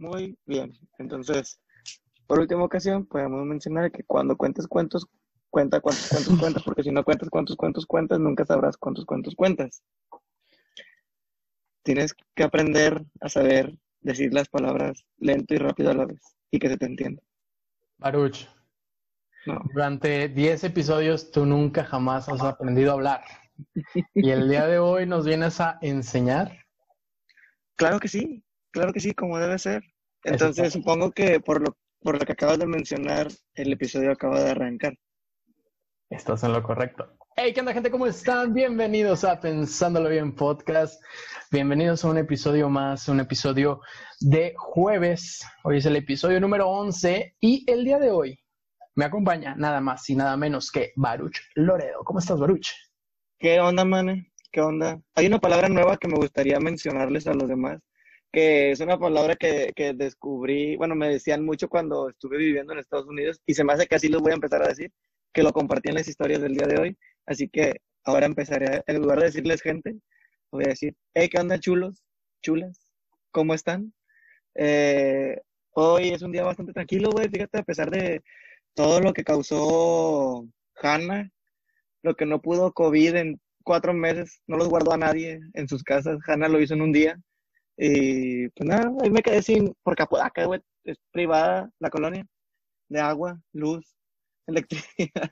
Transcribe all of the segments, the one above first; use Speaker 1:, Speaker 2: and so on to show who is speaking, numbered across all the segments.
Speaker 1: Muy bien. Entonces, por última ocasión, podemos mencionar que cuando cuentes cuentos, cuenta cuántos cuentos cuentas, porque si no cuentas cuántos cuentos cuentas, nunca sabrás cuántos cuentos cuentas. Tienes que aprender a saber decir las palabras lento y rápido a la vez y que se te entienda.
Speaker 2: Baruch,
Speaker 1: No.
Speaker 2: durante 10 episodios tú nunca jamás has aprendido a hablar. Y el día de hoy nos vienes a enseñar.
Speaker 1: Claro que sí, claro que sí, como debe ser. Entonces, supongo que por lo, por lo que acabas de mencionar, el episodio acaba de arrancar.
Speaker 2: Estás en lo correcto. Hey, ¿qué onda, gente? ¿Cómo están? Bienvenidos a Pensándolo Bien Podcast. Bienvenidos a un episodio más, un episodio de jueves. Hoy es el episodio número 11 y el día de hoy me acompaña nada más y nada menos que Baruch Loredo. ¿Cómo estás, Baruch?
Speaker 1: ¿Qué onda, mane? ¿Qué onda? Hay una palabra nueva que me gustaría mencionarles a los demás, que es una palabra que, que descubrí, bueno, me decían mucho cuando estuve viviendo en Estados Unidos y se me hace que así los voy a empezar a decir, que lo compartí en las historias del día de hoy, así que ahora empezaré, en lugar de decirles gente, voy a decir, hey, ¿qué onda, chulos? Chulas, ¿cómo están? Eh, hoy es un día bastante tranquilo, güey, fíjate, a pesar de todo lo que causó Hannah, lo que no pudo COVID en cuatro meses, no los guardó a nadie en sus casas. Hannah lo hizo en un día. Y pues nada, ahí me quedé sin, porque Apodaca, güey, es privada la colonia, de agua, luz, electricidad,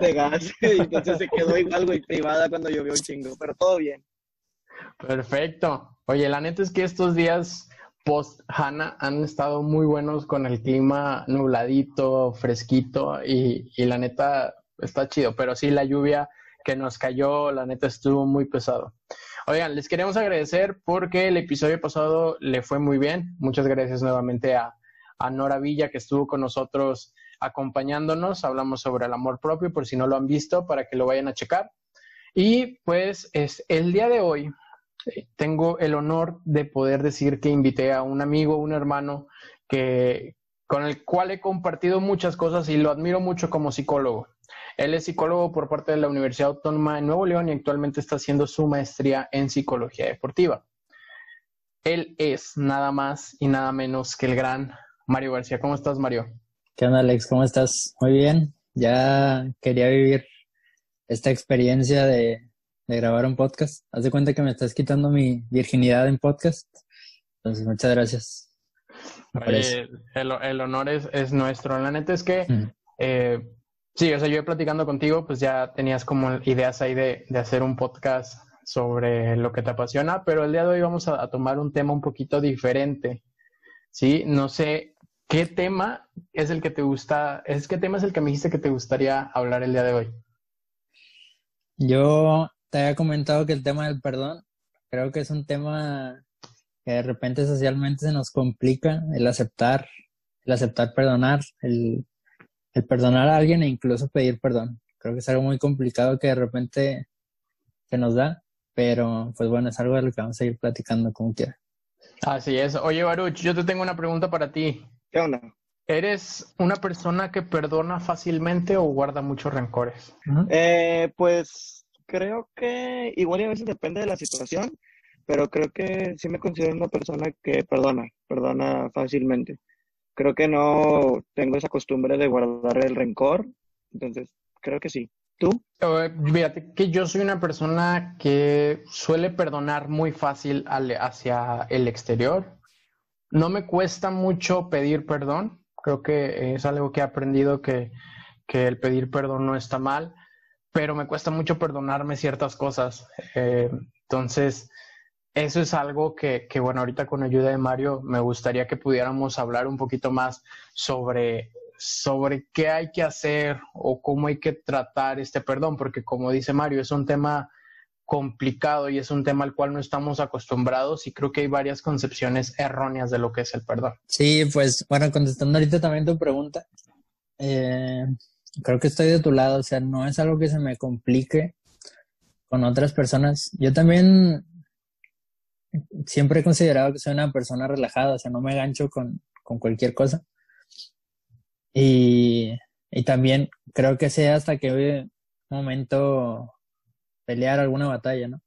Speaker 1: de gas. Y entonces se quedó igual, güey, privada cuando llovió un chingo, pero todo bien.
Speaker 2: Perfecto. Oye, la neta es que estos días post Hanna han estado muy buenos con el clima nubladito, fresquito y, y la neta está chido, pero sí la lluvia que nos cayó, la neta estuvo muy pesado. Oigan, les queremos agradecer porque el episodio pasado le fue muy bien. Muchas gracias nuevamente a, a Nora Villa que estuvo con nosotros acompañándonos. Hablamos sobre el amor propio, por si no lo han visto, para que lo vayan a checar. Y pues es el día de hoy eh, tengo el honor de poder decir que invité a un amigo, un hermano que con el cual he compartido muchas cosas y lo admiro mucho como psicólogo. Él es psicólogo por parte de la Universidad Autónoma de Nuevo León y actualmente está haciendo su maestría en psicología deportiva. Él es nada más y nada menos que el gran Mario García. ¿Cómo estás, Mario?
Speaker 3: ¿Qué onda, Alex? ¿Cómo estás? Muy bien. Ya quería vivir esta experiencia de, de grabar un podcast. Haz de cuenta que me estás quitando mi virginidad en podcast. Entonces, muchas gracias.
Speaker 2: Oye, el, el honor es, es nuestro. La neta es que
Speaker 3: Mm.
Speaker 2: Eh, sí, o sea, yo platicando contigo, pues ya tenías como ideas ahí de, de hacer un podcast sobre lo que te apasiona, pero el día de hoy vamos a, a tomar un tema un poquito diferente. Sí, no sé qué tema es el que te gusta, es qué tema es el que me dijiste que te gustaría hablar el día de hoy.
Speaker 3: Yo te había comentado que el tema del perdón, creo que es un tema que de repente socialmente se nos complica el aceptar, el aceptar perdonar, el, el perdonar a alguien e incluso pedir perdón. Creo que es algo muy complicado que de repente se nos da, pero pues bueno, es algo de lo que vamos a ir platicando como quiera.
Speaker 2: Así es. Oye, Baruch, yo te tengo una pregunta para ti.
Speaker 1: ¿Qué onda?
Speaker 2: ¿Eres una persona que perdona fácilmente o guarda muchos rencores?
Speaker 1: Eh, pues creo que igual y a veces depende de la situación, pero creo que sí me considero una persona que perdona, perdona fácilmente. Creo que no tengo esa costumbre de guardar el rencor, entonces creo que sí. ¿Tú?
Speaker 2: Eh, Fíjate que yo soy una persona que suele perdonar muy fácil hacia el exterior. No me cuesta mucho pedir perdón. Creo que es algo que he aprendido que, que el pedir perdón no está mal, pero me cuesta mucho perdonarme ciertas cosas. Eh, entonces, eso es algo que, que, bueno, ahorita con ayuda de Mario me gustaría que pudiéramos hablar un poquito más sobre, sobre qué hay que hacer o cómo hay que tratar este perdón, porque como dice Mario, es un tema complicado y es un tema al cual no estamos acostumbrados y creo que hay varias concepciones erróneas de lo que es el perdón.
Speaker 3: Sí, pues bueno, contestando ahorita también tu pregunta, eh, creo que estoy de tu lado, o sea, no es algo que se me complique con otras personas. Yo también siempre he considerado que soy una persona relajada, o sea, no me gancho con, con cualquier cosa. Y, y también creo que sea hasta un momento pelear alguna batalla, ¿no?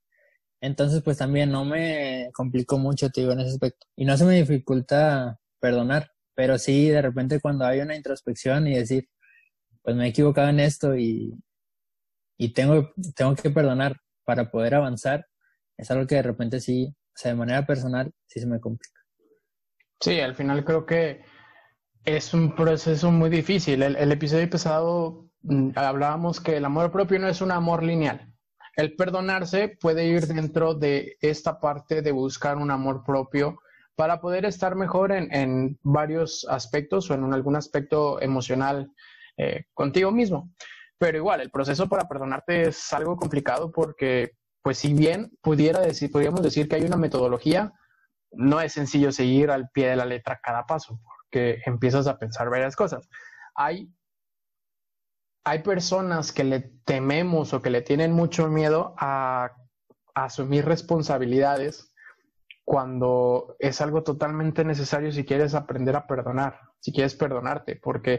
Speaker 3: Entonces, pues también no me complico mucho, te digo, en ese aspecto. Y no se me dificulta perdonar, pero sí de repente cuando hay una introspección y decir, pues me he equivocado en esto y, y tengo, tengo que perdonar para poder avanzar, es algo que de repente sí, o sea, de manera personal, sí se me complica.
Speaker 2: Sí, al final creo que es un proceso muy difícil. El, episodio pasado mm, hablábamos que el amor propio no es un amor lineal. El perdonarse puede ir dentro de esta parte de buscar un amor propio para poder estar mejor en, en varios aspectos o en algún aspecto emocional eh, contigo mismo. Pero igual, el proceso para perdonarte es algo complicado porque, pues si bien pudiera decir, podríamos decir que hay una metodología, no es sencillo seguir al pie de la letra cada paso, porque empiezas a pensar varias cosas. Hay, hay personas que le tememos o que le tienen mucho miedo a, asumir responsabilidades cuando es algo totalmente necesario si quieres aprender a perdonar, si quieres perdonarte, porque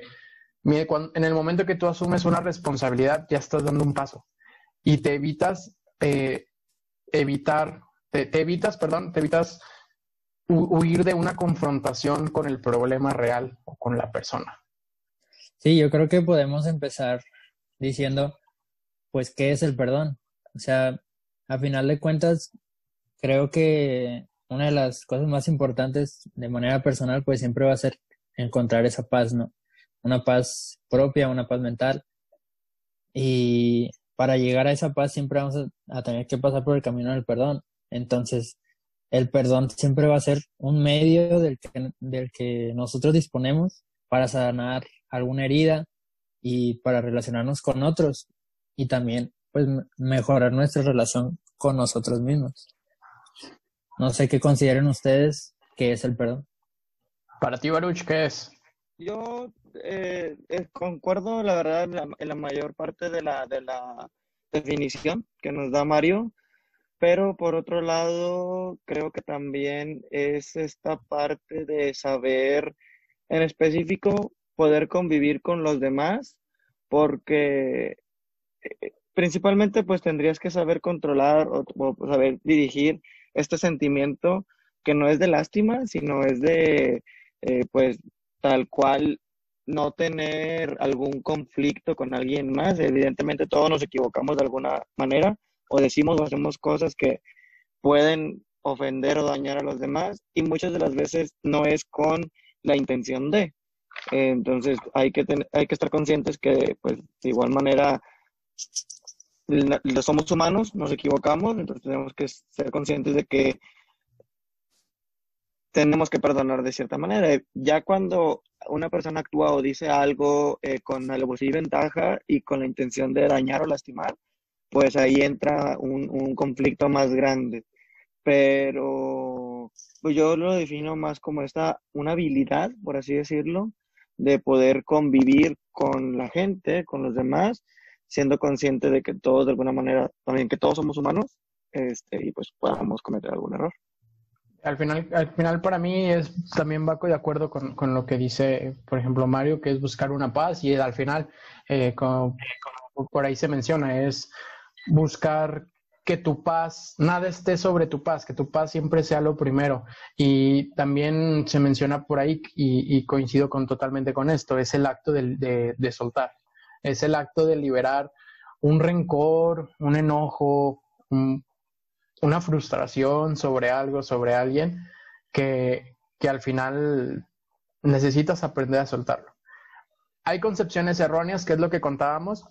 Speaker 2: mire, cuando, en el momento que tú asumes una responsabilidad ya estás dando un paso y te evitas evitar, te, evitas, perdón, te evitas huir de una confrontación con el problema real o con la persona.
Speaker 3: Sí, yo creo que podemos empezar diciendo, pues, ¿qué es el perdón? O sea, a final de cuentas, creo que una de las cosas más importantes de manera personal, pues siempre va a ser encontrar esa paz, ¿no? Una paz propia, una paz mental. Y para llegar a esa paz siempre vamos a, tener que pasar por el camino del perdón. Entonces, el perdón siempre va a ser un medio del que, del que nosotros disponemos para sanar alguna herida y para relacionarnos con otros y también pues mejorar nuestra relación con nosotros mismos. No sé qué consideren ustedes que es el perdón.
Speaker 2: Para ti, Baruch, ¿qué es?
Speaker 1: Yo eh, eh, concuerdo, la verdad, en la, en la, mayor parte de la, de la definición que nos da Mario. Pero por otro lado, creo que también es esta parte de saber en específico poder convivir con los demás, porque eh, principalmente pues tendrías que saber controlar o, saber dirigir este sentimiento que no es de lástima, sino es de eh, pues tal cual no tener algún conflicto con alguien más. Evidentemente todos nos equivocamos de alguna manera, o decimos o hacemos cosas que pueden ofender o dañar a los demás y muchas de las veces no es con la intención de. entonces hay que, tener, hay que estar conscientes que pues de igual manera somos humanos, nos equivocamos, entonces tenemos que ser conscientes de que tenemos que perdonar de cierta manera. Ya cuando una persona actúa o dice algo eh, con alevosía y ventaja y con la intención de dañar o lastimar, pues ahí entra un, un conflicto más grande. Pero pues yo lo defino más como esta, una habilidad, por así decirlo, de poder convivir con la gente, con los demás, siendo consciente de que todos de alguna manera, también que todos somos humanos, este, y pues podamos cometer algún error.
Speaker 2: Al final, al final para mí es también va de acuerdo con, con lo que dice, por ejemplo, Mario, que es buscar una paz y al final, eh, como, como por ahí se menciona, es buscar que tu paz, nada esté sobre tu paz, que tu paz siempre sea lo primero. Y también se menciona por ahí, y, y coincido con, totalmente con esto, es el acto de, de, de, soltar, es el acto de liberar un rencor, un enojo, un, una frustración sobre algo, sobre alguien, que, que al final necesitas aprender a soltarlo. Hay concepciones erróneas, que es lo que contábamos,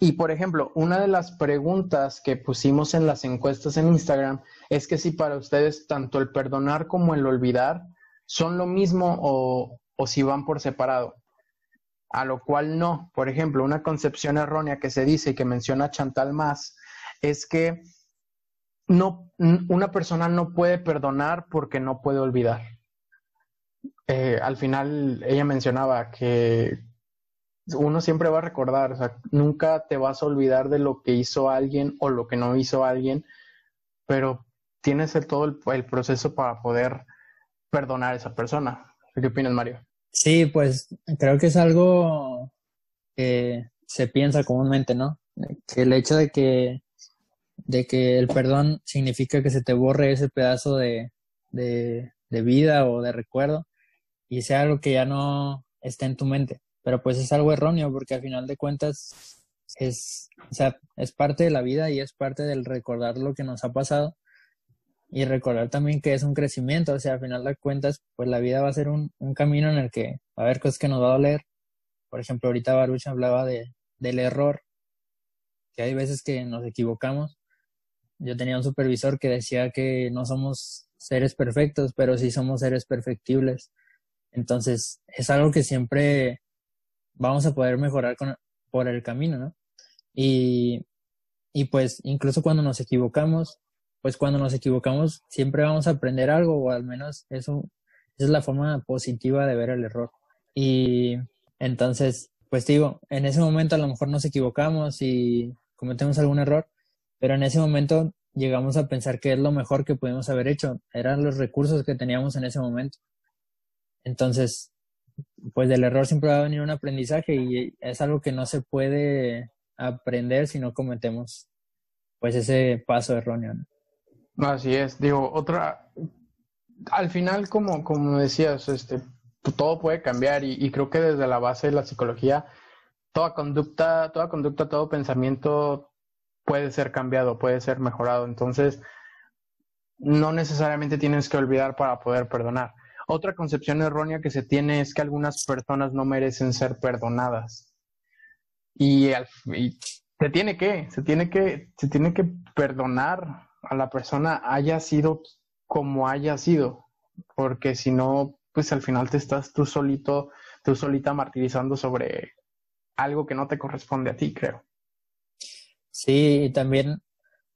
Speaker 2: y por ejemplo, una de las preguntas que pusimos en las encuestas en Instagram es que si para ustedes tanto el perdonar como el olvidar son lo mismo o, o, si van por separado. A lo cual no. Por ejemplo, una concepción errónea que se dice y que menciona Chantal más es que no, una persona no puede perdonar porque no puede olvidar. Eh, al final ella mencionaba que uno siempre va a recordar, o sea, nunca te vas a olvidar de lo que hizo alguien o lo que no hizo alguien, pero tienes el, todo el, el proceso para poder perdonar a esa persona. ¿Qué opinas, Mario?
Speaker 3: Sí, pues creo que es algo que se piensa comúnmente, ¿no? Que el hecho de que, de que el perdón significa que se te borre ese pedazo de, de, de vida o de recuerdo, y sea algo que ya no esté en tu mente. Pero pues es algo erróneo porque al final de cuentas es, o sea, es parte de la vida y es parte del recordar lo que nos ha pasado y recordar también que es un crecimiento, o sea, al final de cuentas, pues la vida va a ser un, un camino en el que va a haber cosas que nos va a doler. Por ejemplo, ahorita Baruch hablaba de, del error, que hay veces que nos equivocamos. Yo tenía un supervisor que decía que no somos seres perfectos, pero sí somos seres perfectibles. Entonces, es algo que siempre vamos a poder mejorar con, por el camino, ¿no? Y, y pues incluso cuando nos equivocamos, pues cuando nos equivocamos siempre vamos a aprender algo o al menos eso esa es la forma positiva de ver el error. Y entonces, pues digo, en ese momento a lo mejor nos equivocamos y cometemos algún error, pero en ese momento llegamos a pensar que es lo mejor que pudimos haber hecho, eran los recursos que teníamos en ese momento. Entonces, pues del error siempre va a venir un aprendizaje y es algo que no se puede aprender si no cometemos pues ese paso erróneo.
Speaker 2: Así es, digo, otra, al final como, como decías, este, todo puede cambiar y, y creo que desde la base de la psicología, toda conducta, toda conducta, todo pensamiento puede ser cambiado, puede ser mejorado. Entonces, no necesariamente tienes que olvidar para poder perdonar. Otra concepción errónea que se tiene es que algunas personas no merecen ser perdonadas. Y, se tiene que, se tiene que, se tiene que perdonar a la persona haya sido como haya sido, porque si no, pues al final te estás tú solito, tú solita martirizando sobre algo que no te corresponde a ti, creo.
Speaker 3: Sí, y también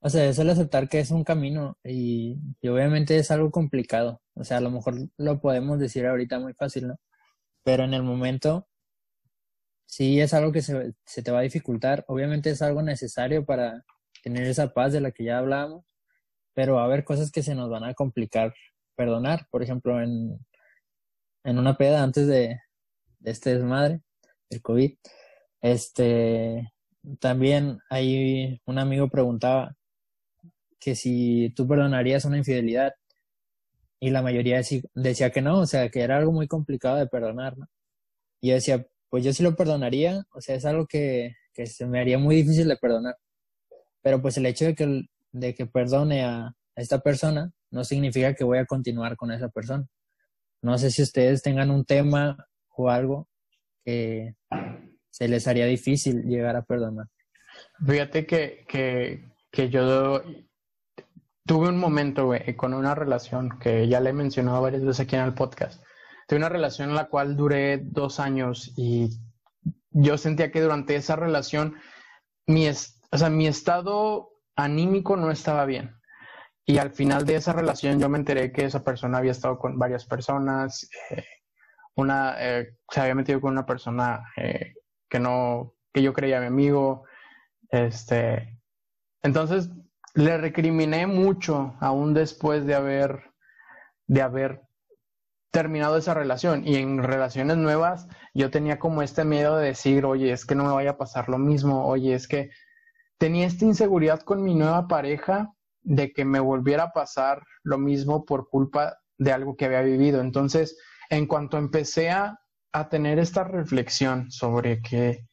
Speaker 3: o sea, es el aceptar que es un camino y, obviamente es algo complicado. O sea, a lo mejor lo podemos decir ahorita muy fácil, ¿no? Pero en el momento sí es algo que se, se te va a dificultar. Obviamente es algo necesario para tener esa paz de la que ya hablábamos, pero va a haber cosas que se nos van a complicar perdonar. Por ejemplo, en, en una peda antes de este desmadre, el COVID, este, también ahí un amigo preguntaba que si tú perdonarías una infidelidad y la mayoría decía que no, o sea, que era algo muy complicado de perdonar, ¿no? Y yo decía, pues yo sí lo perdonaría, o sea, es algo que, que se me haría muy difícil de perdonar. Pero pues el hecho de que, de que perdone a esta persona no significa que voy a continuar con esa persona. No sé si ustedes tengan un tema o algo que se les haría difícil llegar a perdonar.
Speaker 2: Fíjate que, que, que yo tuve un momento, con una relación que ya le he mencionado varias veces aquí en el podcast. Tuve una relación en la cual duré dos años y yo sentía que durante esa relación mi, o sea, mi estado anímico no estaba bien. Y al final de esa relación yo me enteré que esa persona había estado con varias personas, eh, una, eh, se había metido con una persona eh, que no, que yo creía mi amigo, este, entonces le recriminé mucho aún después de haber, de haber terminado esa relación. Y en relaciones nuevas yo tenía como este miedo de decir, oye, es que no me vaya a pasar lo mismo, oye, es que tenía esta inseguridad con mi nueva pareja de que me volviera a pasar lo mismo por culpa de algo que había vivido. Entonces, en cuanto empecé a, a tener esta reflexión sobre que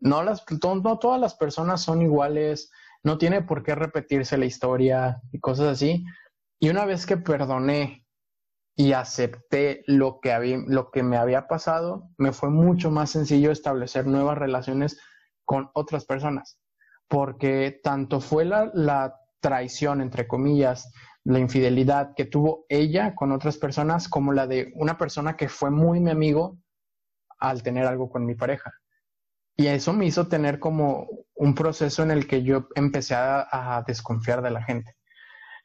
Speaker 2: no, las, no todas las personas son iguales, no tiene por qué repetirse la historia y cosas así. Y una vez que perdoné y acepté lo que, había, lo que me había pasado, me fue mucho más sencillo establecer nuevas relaciones con otras personas, porque tanto fue la, la traición, entre comillas, la infidelidad que tuvo ella con otras personas, como la de una persona que fue muy mi amigo al tener algo con mi pareja. Y eso me hizo tener como un proceso en el que yo empecé a, desconfiar de la gente.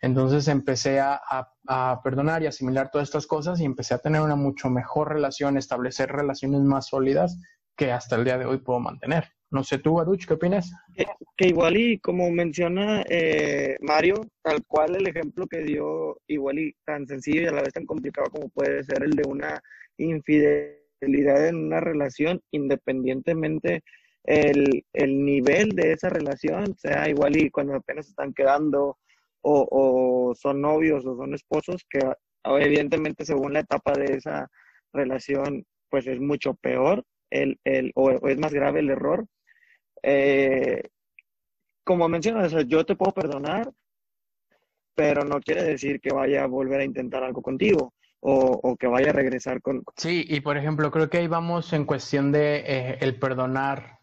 Speaker 2: Entonces empecé a, perdonar y asimilar todas estas cosas y empecé a tener una mucho mejor relación, establecer relaciones más sólidas que hasta el día de hoy puedo mantener. No sé tú, Baruch, ¿qué opinas?
Speaker 1: Que, igual y como menciona eh, Mario, tal cual el ejemplo que dio, igual y tan sencillo y a la vez tan complicado como puede ser el de una infidelidad en una relación, independientemente el, el nivel de esa relación, sea igual y cuando apenas están quedando o, o son novios o son esposos, que evidentemente según la etapa de esa, relación pues es mucho peor el, el, o, es más grave el error. Eh, como mencionas, yo te puedo perdonar, pero no quiere decir que vaya a volver a intentar algo contigo o, que vaya a regresar con...
Speaker 2: Sí, y por ejemplo, creo que ahí vamos en cuestión de eh, el perdonar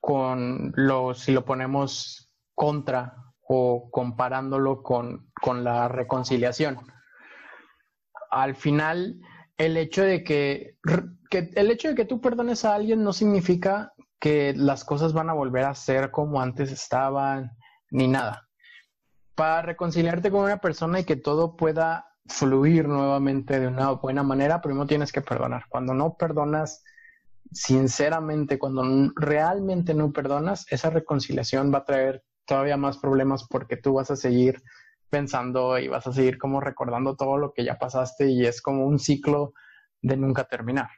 Speaker 2: con lo, si lo ponemos contra o comparándolo con, con la reconciliación. Al final, el hecho de que, que, el hecho de que tú perdones a alguien no significa que las cosas van a volver a ser como antes estaban, ni nada. Para reconciliarte con una persona y que todo pueda fluir nuevamente de una buena manera, primero tienes que perdonar. Cuando no perdonas, sinceramente, cuando realmente no perdonas, esa reconciliación va a traer todavía más problemas porque tú vas a seguir pensando y vas a seguir como recordando todo lo que ya pasaste y es como un ciclo de nunca terminar.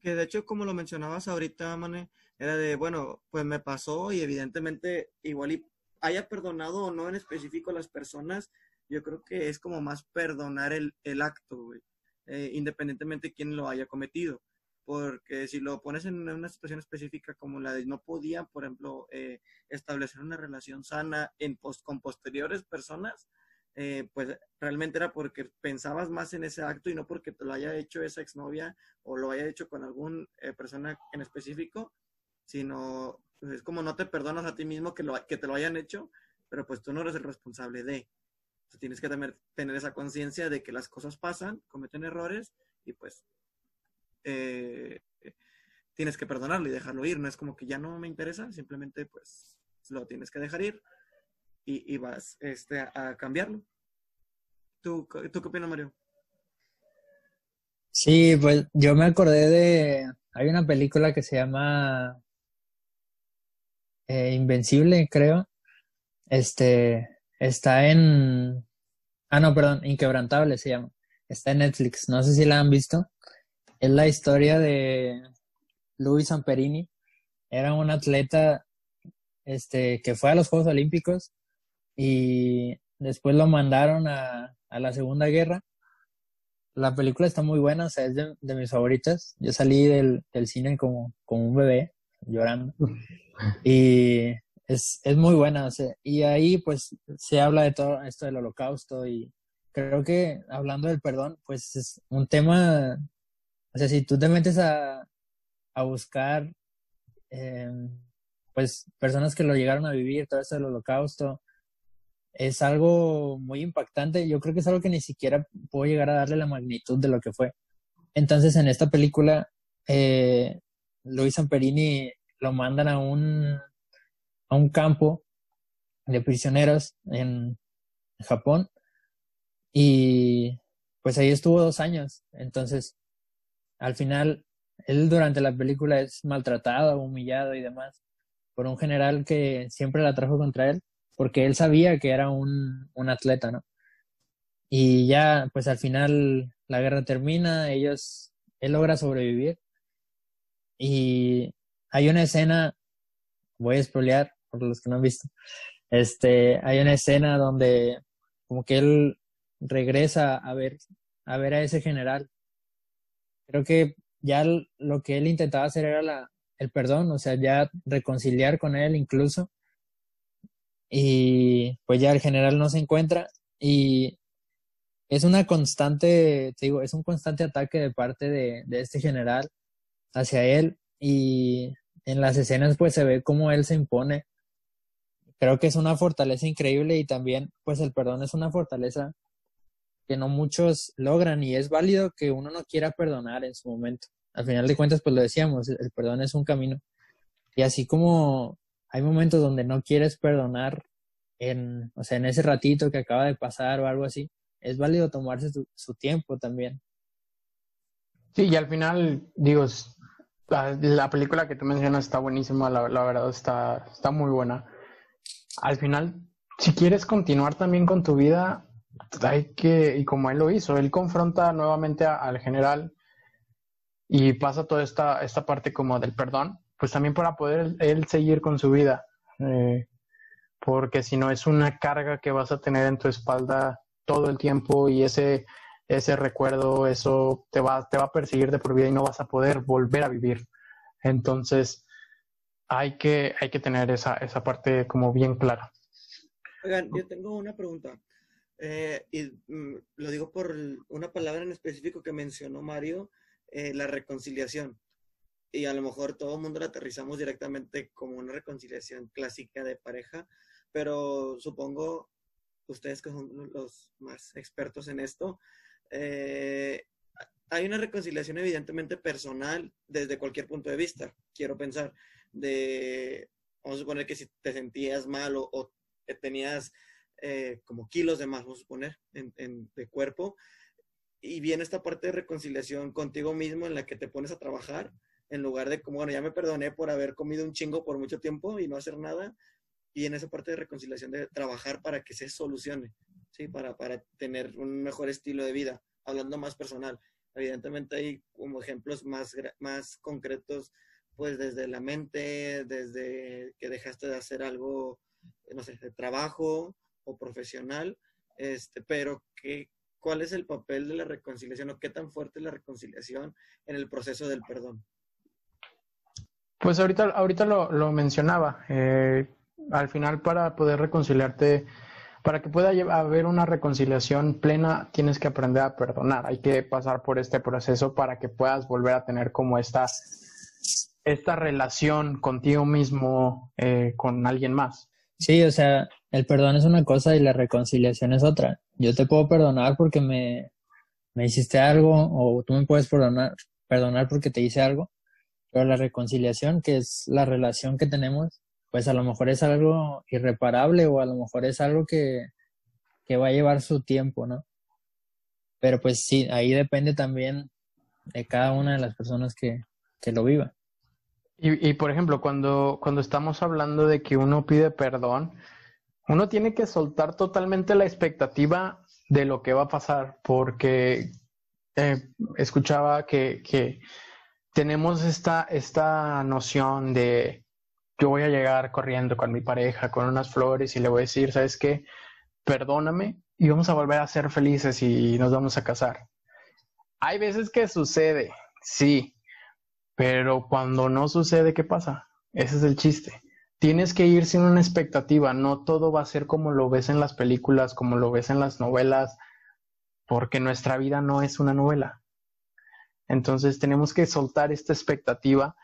Speaker 1: Que de hecho, como lo mencionabas ahorita, Mane, era de, bueno, pues me pasó y evidentemente igual y haya perdonado o no en específico a las personas, yo creo que es como más perdonar el, el acto, eh, independientemente de quién lo haya cometido. Porque si lo pones en una situación específica como la de no podía, por ejemplo, eh, establecer una relación sana en con posteriores personas, eh, pues realmente era porque pensabas más en ese acto y no porque te lo haya hecho esa exnovia o lo haya hecho con alguna persona en específico, sino pues, es como no te perdonas a ti mismo que, lo, que te lo hayan hecho, pero pues tú no eres el responsable de tienes que tener, tener esa conciencia de que las cosas pasan, cometen errores y pues eh, tienes que perdonarlo y dejarlo ir. No es como que ya no me interesa, simplemente pues lo tienes que dejar ir y, vas este, a, cambiarlo. ¿Tú, ¿Tú qué opinas, Mario?
Speaker 3: Sí, pues yo me acordé de. Hay una película que se llama eh, Invencible, creo. Este, Está en... Ah, no, perdón, Inquebrantable se llama. Está en Netflix. No sé si la han visto. Es la historia de Luis Amperini. Era un atleta este, que fue a los Juegos Olímpicos y después lo mandaron a, a la Segunda Guerra. La película está muy buena, o sea, es de, de mis favoritas. Yo salí del, del cine como, como un bebé, llorando. Y es, es muy buena. y ahí pues se habla de todo esto del holocausto y creo que hablando del perdón, pues es un tema, o sea, si tú te metes a, a buscar, em, pues personas que lo llegaron a vivir, todo esto del holocausto, es algo muy impactante. Yo creo que es algo que ni siquiera puedo llegar a darle la magnitud de lo que fue. Entonces, en esta película, eh, Luis Amperini lo mandan a un a un campo de prisioneros en Japón y pues ahí estuvo dos años. Entonces, al final, él durante la película es maltratado, humillado y demás por un general que siempre la trajo contra él porque él sabía que era un, un atleta, ¿no? Y ya, pues al final la guerra termina, ellos, él logra sobrevivir y hay una escena, voy a spoilear, por los que no han visto. Este, hay una escena donde como que él regresa a ver a ver a ese general. Creo que ya lo que él intentaba hacer era el perdón, o sea, ya reconciliar con él incluso. Y pues ya el general no se encuentra y es una constante, te digo, es un constante ataque de parte de, este general hacia él y en las escenas pues se ve cómo él se impone creo que es una fortaleza increíble y también pues el perdón es una fortaleza que no muchos logran y es válido que uno no quiera perdonar en su momento. Al final de cuentas pues lo decíamos, el perdón es un camino. Y así como hay momentos donde no quieres perdonar en, o sea, en ese ratito que acaba de pasar o algo así, es válido tomarse su, tiempo también.
Speaker 2: Sí, y al final, digo, la, película que tú mencionas está buenísima, la, la verdad está, está muy buena al final, si quieres continuar también con tu vida, hay que, y como él lo hizo, él confronta nuevamente al general y pasa toda esta, esta parte como del perdón, pues también para poder él seguir con su vida. Eh, porque si no es una carga que vas a tener en tu espalda todo el tiempo y ese, ese recuerdo, eso te va, te va a perseguir de por vida y no vas a poder volver a vivir. Entonces, hay que, hay que tener esa, esa parte como bien clara.
Speaker 1: Oigan, yo tengo una pregunta. Eh, y mm, lo digo por una palabra en específico que mencionó Mario, eh, la reconciliación. Y a lo mejor todo el mundo la aterrizamos directamente como una reconciliación clásica de pareja, pero supongo ustedes que son los más expertos en esto, eh, hay una reconciliación evidentemente personal desde cualquier punto de vista, quiero pensar, de, vamos a suponer que si te sentías mal o, tenías eh, como kilos de más, vamos a suponer, en, de cuerpo, y viene esta parte de reconciliación contigo mismo en la que te pones a trabajar, en lugar de como, bueno, ya me perdoné por haber comido un chingo por mucho tiempo y no hacer nada, y en esa parte de reconciliación de trabajar para que se solucione, ¿sí? Para, para tener un mejor estilo de vida, hablando más personal. Evidentemente hay como ejemplos más, más concretos, pues desde la mente, desde que dejaste de hacer algo, no sé, de trabajo o profesional, este, pero ¿qué, ¿cuál es el papel de la reconciliación o qué tan fuerte es la reconciliación en el proceso del perdón?
Speaker 2: Pues ahorita, ahorita lo, lo mencionaba. Eh, al final para poder reconciliarte, para que pueda haber una reconciliación plena, tienes que aprender a perdonar. Hay que pasar por este proceso para que puedas volver a tener como esta, esta relación contigo mismo, eh, con alguien más.
Speaker 3: Sí, o sea, el perdón es una cosa y la reconciliación es otra. Yo te puedo perdonar porque me, me hiciste algo o tú me puedes perdonar, perdonar porque te hice algo, pero la reconciliación, que es la relación que tenemos, pues a lo mejor es algo irreparable o a lo mejor es algo que, va a llevar su tiempo, ¿no? Pero pues sí, ahí depende también de cada una de las personas que, lo viva.
Speaker 2: Y, y, por ejemplo, cuando, cuando estamos hablando de que uno pide perdón, uno tiene que soltar totalmente la expectativa de lo que va a pasar, porque eh, escuchaba que, que tenemos esta, esta noción de yo voy a llegar corriendo con mi pareja, con unas flores y le voy a decir, ¿sabes qué? Perdóname y vamos a volver a ser felices y nos vamos a casar. Hay veces que sucede, sí, pero cuando no sucede, ¿qué pasa? Ese es el chiste. Tienes que ir sin una expectativa, no todo va a ser como lo ves en las películas, como lo ves en las novelas, porque nuestra vida no es una novela. Entonces tenemos que soltar esta expectativa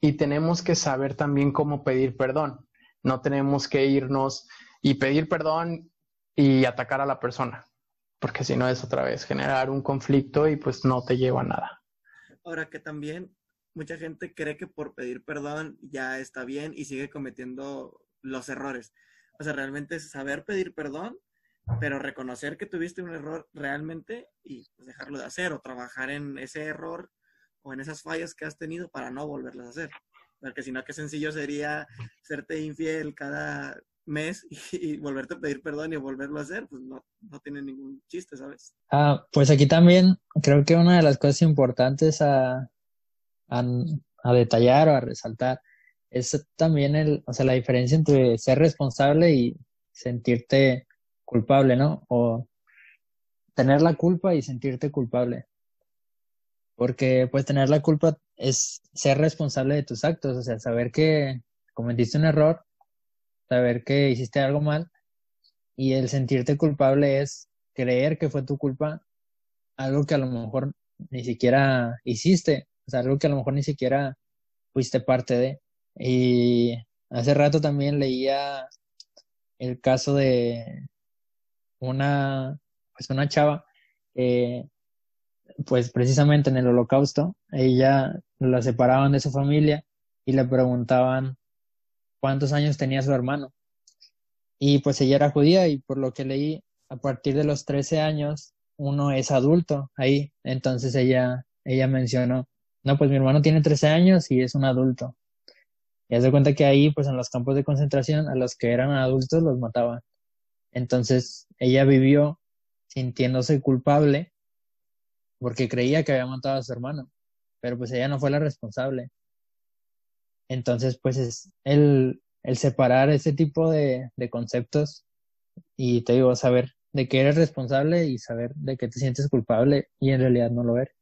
Speaker 2: y tenemos que saber también cómo pedir perdón. No tenemos que irnos y pedir perdón y atacar a la persona, porque si no es otra vez generar un conflicto y pues no te lleva a nada.
Speaker 1: Ahora que también mucha gente cree que por pedir perdón ya está bien y sigue cometiendo los errores. O sea, realmente saber pedir perdón, pero reconocer que tuviste un error realmente y pues, dejarlo de hacer o trabajar en ese error o en esas fallas que has tenido para no volverlas a hacer. Porque si no, qué sencillo sería serte infiel cada mes y, volverte a pedir perdón y volverlo a hacer, pues no, no tiene ningún chiste, ¿sabes?
Speaker 3: Ah, pues aquí también creo que una de las cosas importantes a, a, a detallar o a resaltar es también el, o sea, la diferencia entre ser responsable y sentirte culpable, ¿no? O tener la culpa y sentirte culpable porque pues tener la culpa es ser responsable de tus actos, o sea, saber que cometiste un error, saber que hiciste algo mal y el sentirte culpable es creer que fue tu culpa algo que a lo mejor ni siquiera hiciste, o sea, algo que a lo mejor ni siquiera fuiste parte de. Y hace rato también leía el caso de una, pues una chava que pues precisamente en el holocausto, ella la separaban de su familia y le preguntaban cuántos años tenía su hermano. Y pues ella era judía y por lo que leí, a partir de los 13 años, uno es adulto ahí. Entonces ella, ella mencionó, no, pues mi hermano tiene 13 años y es un adulto. Y hace cuenta que ahí, pues en los campos de concentración, a los que eran adultos los mataban. Entonces ella vivió sintiéndose culpable porque creía que había matado a su hermano, pero pues ella no fue la responsable. Entonces, pues es el, el separar ese tipo de, de conceptos y te digo, saber de que eres responsable y saber de que te sientes culpable y en realidad no lo eres.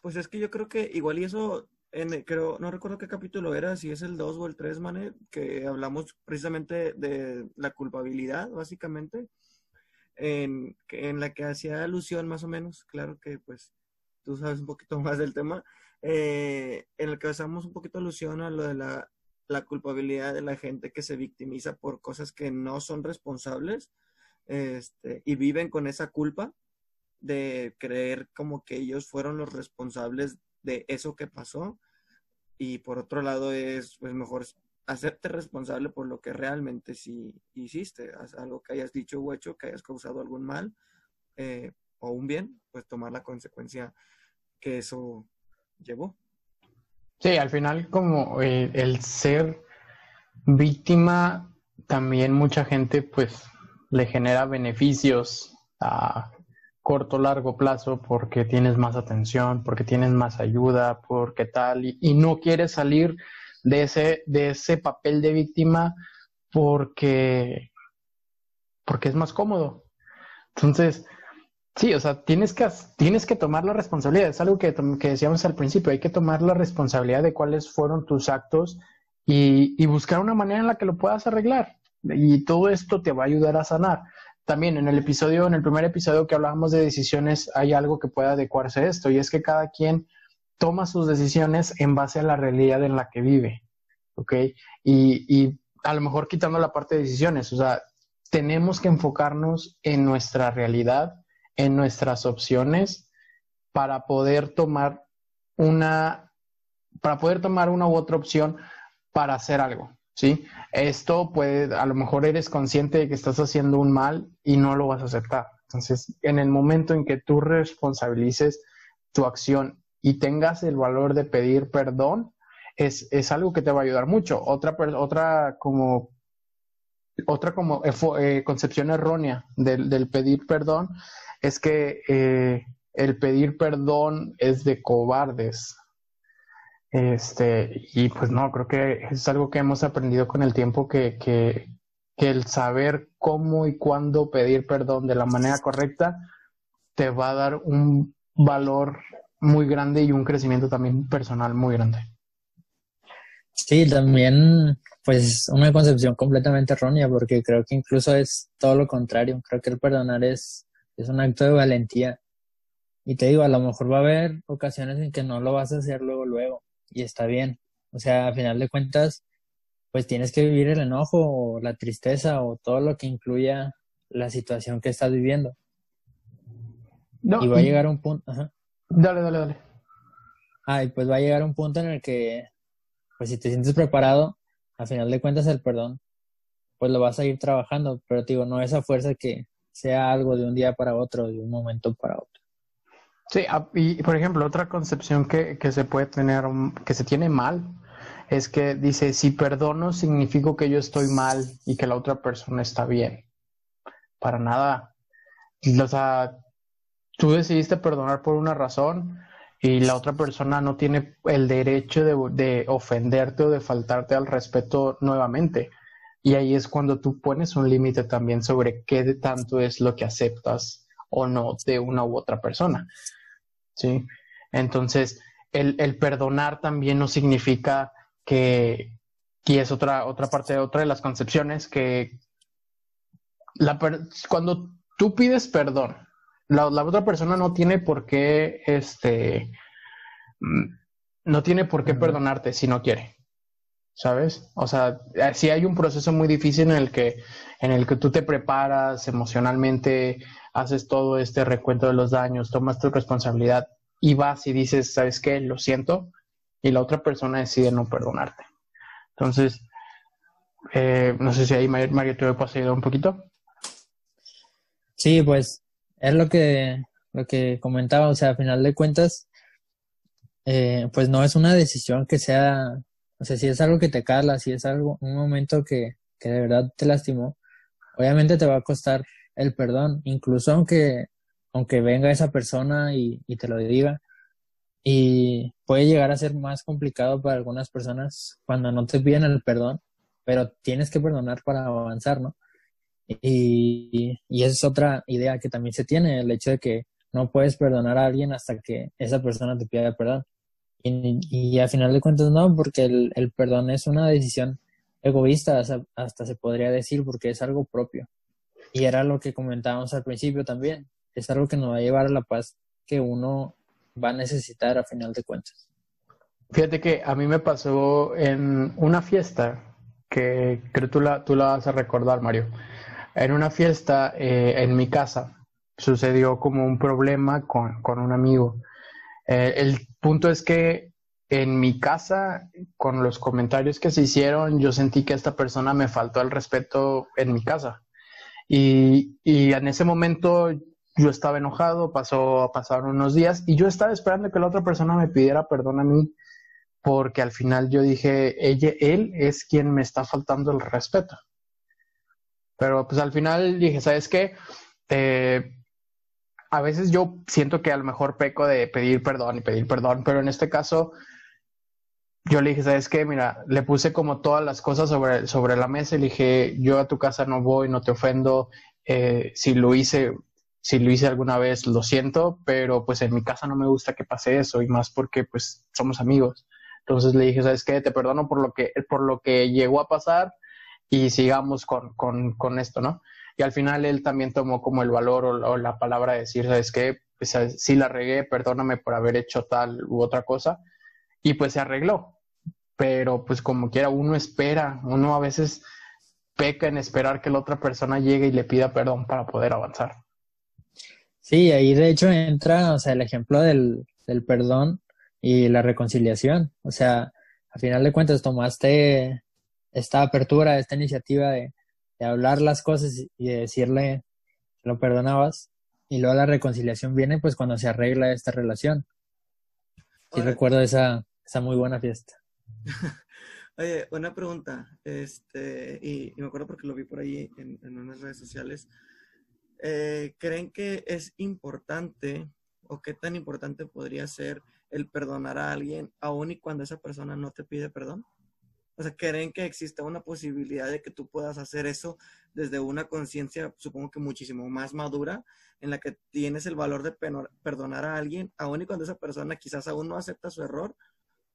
Speaker 1: Pues es que yo creo que igual y eso, en, creo, no recuerdo qué capítulo era, si es el 2 o el 3, Mane, que hablamos precisamente de la culpabilidad, básicamente, en, en la que hacía alusión más o menos, claro que pues tú sabes un poquito más del tema, eh, en el que hacemos un poquito alusión a lo de la, la, culpabilidad de la gente que se victimiza por cosas que no son responsables este, y viven con esa culpa de creer como que ellos fueron los responsables de eso que pasó y por otro lado es pues mejor hacerte responsable por lo que realmente sí hiciste, algo que hayas dicho o hecho, que hayas causado algún mal eh, o un bien, pues tomar la consecuencia que eso llevó.
Speaker 2: Sí, al final como eh, el ser víctima, también mucha gente pues le genera beneficios a corto, largo plazo porque tienes más atención, porque tienes más ayuda, porque tal, y, y no quieres salir de ese, de ese papel de víctima porque, porque es más cómodo. Entonces, Sí, o sea, tienes que, tienes que tomar la responsabilidad. Es algo que, que decíamos al principio. Hay que tomar la responsabilidad de cuáles fueron tus actos y, y, buscar una manera en la que lo puedas arreglar. Y todo esto te va a ayudar a sanar. También en el episodio, en el primer episodio que hablábamos de decisiones, hay algo que puede adecuarse a esto y es que cada quien toma sus decisiones en base a la realidad en la que vive. ¿Ok? Y, y a lo mejor quitando la parte de decisiones, o sea, tenemos que enfocarnos en nuestra realidad en nuestras opciones para poder tomar una, para poder tomar una u otra opción para hacer algo, ¿sí? Esto puede, a lo mejor eres consciente de que estás haciendo un mal y no lo vas a aceptar. Entonces, en el momento en que tú responsabilices tu acción y tengas el valor de pedir perdón, es, es algo que te va a ayudar mucho. Otra, otra como otra como eh, concepción errónea del, del pedir perdón es que eh, el pedir perdón es de cobardes. Este, y pues no, creo que es algo que hemos aprendido con el tiempo que, que, el saber cómo y cuándo pedir perdón de la manera correcta te va a dar un valor muy grande y un crecimiento también personal muy grande.
Speaker 3: Sí, también pues una concepción completamente errónea porque creo que incluso es todo lo contrario. Creo que el perdonar es es un acto de valentía. Y te digo, a lo mejor va a haber ocasiones en que no lo vas a hacer luego, luego, y está bien. O sea, a final de cuentas, pues tienes que vivir el enojo o la tristeza o todo lo que incluya la situación que estás viviendo. y va a llegar un punto.
Speaker 2: Dale, dale, dale.
Speaker 3: Ah, y pues va a llegar un punto en el que, pues si te sientes preparado, a final de cuentas el perdón, pues lo vas a ir trabajando, pero te digo, no esa fuerza que, sea algo de un día para otro, de un momento para otro.
Speaker 2: Sí, ah, y por ejemplo, otra concepción que, que se puede tener, que se tiene mal, es que dice, si perdono significa que yo estoy mal y que la otra persona está bien. Para nada. O sea, tú decidiste perdonar por una razón y la otra persona no tiene el derecho de, de ofenderte o de faltarte al respeto nuevamente. Y ahí es cuando tú pones un límite también sobre qué de tanto es lo que aceptas o no de una u otra persona. ¿Sí? Entonces, el, el perdonar también no significa que, y es otra, otra parte, otra de las concepciones, que la cuando tú pides perdón, la, la, otra persona no tiene por qué, este, mm, no tiene por qué perdonarte si no quiere. ¿sabes? O sea, eh, sí hay un proceso muy difícil en el que, en el que tú te preparas emocionalmente, haces todo este recuento de los daños, tomas tu responsabilidad y vas y dices, ¿sabes qué? Lo siento, y la otra persona decide no perdonarte. Entonces, eh, no sé si ahí Mario te puedo ayudar un poquito.
Speaker 3: Sí, pues es lo que, lo que comentaba, o sea, a final de cuentas, eh, pues no es una decisión que sea o sea, si es algo que te cala, si es algo, un momento que, que de verdad te lastimó, obviamente te va a costar el perdón, incluso aunque, aunque venga esa persona y, te lo diga. Y puede llegar a ser más complicado para algunas personas cuando no te piden el perdón, pero tienes que perdonar para avanzar, ¿no? Y, y esa es otra idea que también se tiene, el hecho de que no puedes perdonar a alguien hasta que esa persona te pida perdón. Y, y a final de cuentas no, porque el, el perdón es una decisión egoísta, hasta se podría decir, porque es algo propio. Y era lo que comentábamos al principio también. Es algo que nos va a llevar a la paz que uno va a necesitar a final de cuentas.
Speaker 2: Fíjate que a mí me pasó en una fiesta que creo tú la, tú la vas a recordar, Mario. En una fiesta eh, en mi casa sucedió como un problema con, con un amigo. Eh, el punto es que en mi casa, con los comentarios que se hicieron, yo sentí que esta persona me faltó el respeto en mi casa. Y, y en ese momento yo estaba enojado, pasó, pasaron unos días y yo estaba esperando que la otra persona me pidiera perdón a mí porque al final yo dije, ella, él es quien me está faltando el respeto. Pero pues al final dije, ¿sabes qué? Eh, a veces yo siento que a lo mejor peco de pedir perdón y pedir perdón, pero en este caso yo le dije, ¿sabes qué? Mira, le puse como todas las cosas sobre, sobre la mesa y le dije, yo a tu casa no voy, no te ofendo, eh, si lo hice, si lo hice alguna vez, lo siento, pero pues en mi casa no me gusta que pase eso y más porque pues somos amigos. Entonces le dije, ¿sabes qué? Te perdono por lo que, por lo que llegó a pasar y sigamos con, con, con esto, ¿no? Y al final él también tomó como el valor o, la palabra de decir, ¿sabes qué? Pues sí la regué, perdóname por haber hecho tal u otra cosa. Y pues se arregló pero pues como quiera uno espera, uno a veces peca en esperar que la otra persona llegue y le pida perdón para poder avanzar.
Speaker 3: Sí, ahí de hecho entra, o sea, el ejemplo del, del perdón y la reconciliación. O sea, a final de cuentas tomaste esta apertura, esta iniciativa de, de hablar las cosas y de decirle lo perdonabas. Y luego la reconciliación viene pues cuando se arregla esta relación. Sí recuerdo esa, esa muy buena fiesta.
Speaker 1: Oye, una pregunta, este, y, me acuerdo porque lo vi por ahí en, unas redes sociales. Eh, ¿Creen que es importante o qué tan importante podría ser el perdonar a alguien aun y cuando esa persona no te pide perdón? O sea, ¿creen que existe una posibilidad de que tú puedas hacer eso desde una conciencia, supongo que muchísimo más madura, en la que tienes el valor de perdonar a alguien, aun y cuando esa persona quizás aún no acepta su error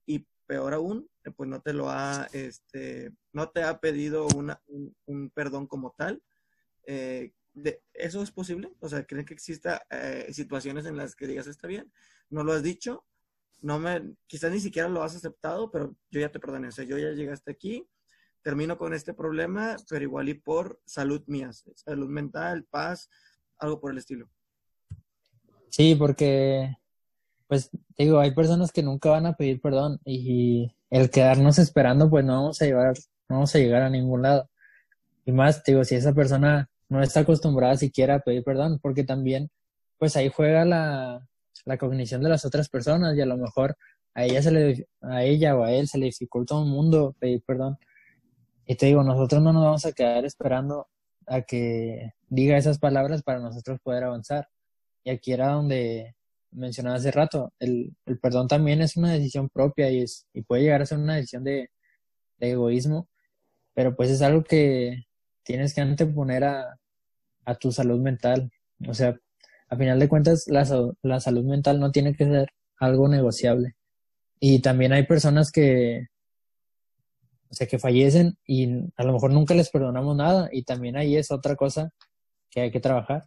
Speaker 1: y peor aún, eh, pues no te lo ha, este, no te ha pedido un, perdón como tal. Eh, de, ¿Eso es posible? O sea, ¿creen que exista eh, situaciones en las que digas está bien? No lo has dicho, no me, quizás ni siquiera lo has aceptado, pero yo ya te perdoné. O sea, yo ya llegaste aquí, termino con este problema, pero igual y por salud mía, salud mental, paz, algo por el estilo.
Speaker 3: Sí, porque pues digo, hay personas que nunca van a pedir perdón y el quedarnos esperando, pues no vamos a llevar, no vamos a llegar a ningún lado. Y más, digo, si esa persona no está acostumbrada siquiera a pedir perdón, porque también, pues ahí juega la, la cognición de las otras personas y a lo mejor a ella se le, a ella o a él se le dificulta un mundo pedir perdón. Y te digo, nosotros no nos vamos a quedar esperando a que diga esas palabras para nosotros poder avanzar. Y aquí era donde mencionaba hace rato, el, el, perdón también es una decisión propia y, es, y puede llegar a ser una decisión de, egoísmo, pero pues es algo que tienes que anteponer a, a tu salud mental. O sea, a final de cuentas, la, la salud mental no tiene que ser algo negociable. Y también hay personas que, o sea, que fallecen y a lo mejor nunca les perdonamos nada y también ahí es otra cosa que hay que trabajar.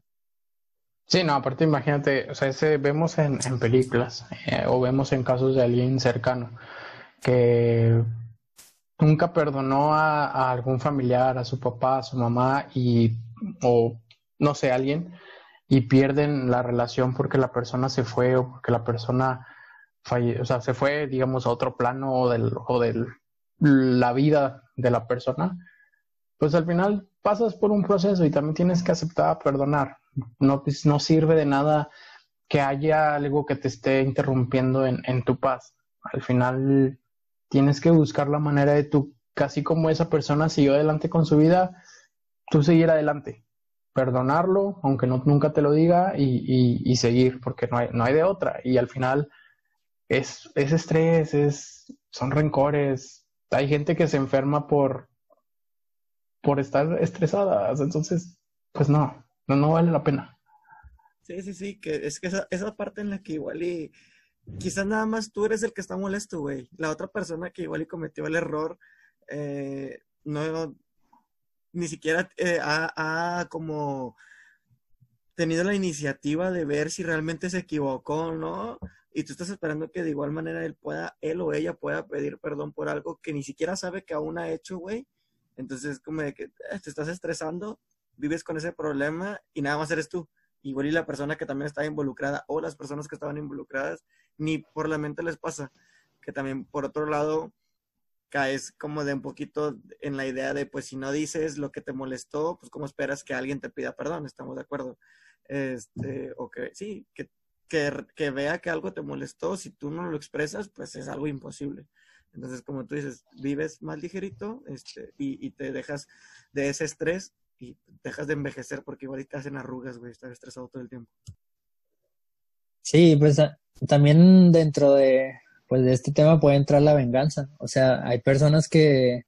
Speaker 2: Sí, no, aparte imagínate, o sea, ese, vemos en, películas eh, o vemos en casos de alguien cercano que nunca perdonó a, algún familiar, a su papá, a su mamá y, o no sé, alguien, y pierden la relación porque la persona se fue o porque la persona falle, o sea, se fue, digamos, a otro plano o del, o del, la vida de la persona, pues al final pasas por un proceso y también tienes que aceptar perdonar no, pues, no sirve de nada que haya algo que te esté interrumpiendo en, en tu paz. Al final tienes que buscar la manera de tú, casi como esa persona siguió adelante con su vida, tú seguir adelante, perdonarlo, aunque no, nunca te lo diga, y, y, seguir, porque no hay, no hay de otra. Y al final es, es estrés, es, son rencores. Hay gente que se enferma por, por estar estresadas. Entonces, pues no, no, no vale la pena.
Speaker 1: Sí, sí, sí, que es que esa, esa parte en la que igual y quizás nada más tú eres el que está molesto, güey. La otra persona que igual y cometió el error, eh, no, ni siquiera eh, ha, como tenido la iniciativa de ver si realmente se equivocó o no. Y tú estás esperando que de igual manera él pueda, él o ella pueda pedir perdón por algo que ni siquiera sabe que aún ha hecho, güey. Entonces, como de que eh, te estás estresando, vives con ese problema y nada más eres tú. Igual y la persona que también está involucrada o las personas que estaban involucradas, ni por la mente les pasa. Que también, por otro lado, caes como de un poquito en la idea de, pues si no dices lo que te molestó, pues cómo esperas que alguien te pida perdón, estamos de acuerdo. Este, o que sí, que, que, vea que algo te molestó, si tú no lo expresas, pues es algo imposible. Entonces, como tú dices, vives más ligerito este, y, y te dejas de ese estrés y dejas de envejecer porque igual te hacen arrugas, güey, estar estresado todo el tiempo.
Speaker 3: Sí, pues también dentro de, pues de este tema puede entrar la venganza. O sea, hay personas que,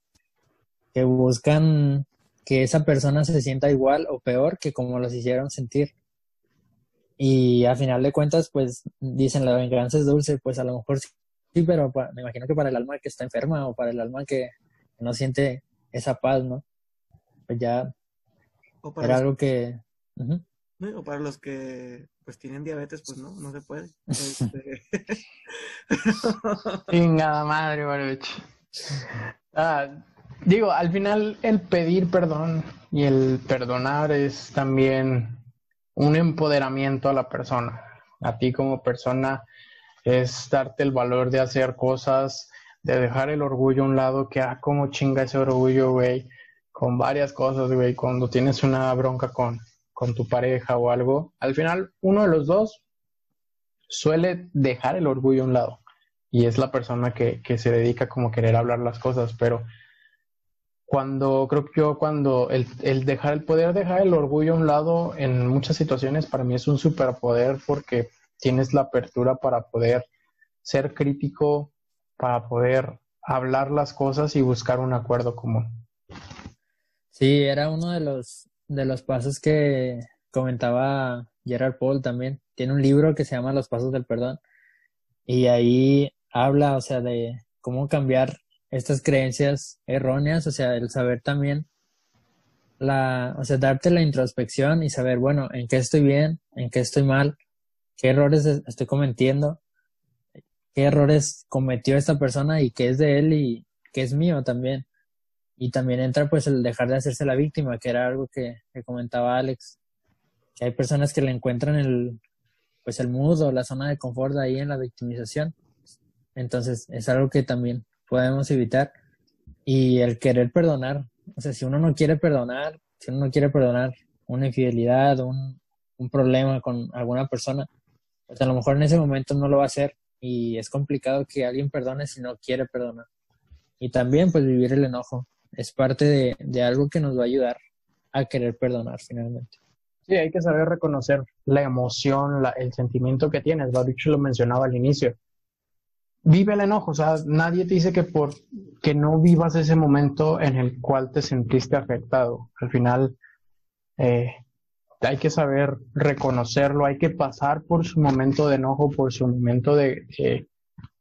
Speaker 3: que buscan que esa persona se sienta igual o peor que como los hicieron sentir. Y a final de cuentas, pues dicen la venganza es dulce, pues a lo mejor sí, pero me imagino que para el alma que está enferma o para el alma que no siente esa paz, ¿no? Pues ya era algo que...
Speaker 1: O para los que pues tienen diabetes, pues no, no se puede. Este...
Speaker 2: Chingada madre, Baruch. Ah, digo, al final el pedir perdón y el perdonar es también un empoderamiento a la persona. A ti como persona es darte el valor de hacer cosas, de dejar el orgullo a un lado, que ah, como chinga ese orgullo, güey, con varias cosas, güey, cuando tienes una bronca con con tu pareja o algo, al final uno de los dos suele dejar el orgullo a un lado y es la persona que, se dedica como a querer hablar las cosas, pero cuando creo que yo cuando el, el, dejar el poder dejar el orgullo a un lado en muchas situaciones para mí es un superpoder porque tienes la apertura para poder ser crítico, para poder hablar las cosas y buscar un acuerdo común.
Speaker 3: Sí, era uno de los de los pasos que comentaba Gerard Paul también. Tiene un libro que se llama Los Pasos del Perdón. Y ahí habla, o sea, de cómo cambiar estas creencias erróneas, o sea, el saber también la, o sea, darte la introspección y saber, bueno, en qué estoy bien, en qué estoy mal, qué errores estoy cometiendo, qué errores cometió esta persona y qué es de él y qué es mío también. Y también entra pues el dejar de hacerse la víctima, que era algo que, comentaba Alex, que hay personas que le encuentran el, pues el mudo, la zona de confort ahí en la victimización. Entonces es algo que también podemos evitar. Y el querer perdonar, o sea, si uno no quiere perdonar, si uno no quiere perdonar una infidelidad, un, un problema con alguna persona, pues a lo mejor en ese momento no lo va a hacer y es complicado que alguien perdone si no quiere perdonar. Y también pues vivir el enojo, es parte de, algo que nos va a ayudar a querer perdonar finalmente.
Speaker 2: Sí, hay que saber reconocer la emoción, el sentimiento que tienes. Baruch lo mencionaba al inicio. Vive el enojo, o sea, nadie te dice que por que no vivas ese momento en el cual te sentiste afectado. Al final, eh, hay que saber reconocerlo, hay que pasar por su momento de enojo, por su momento de,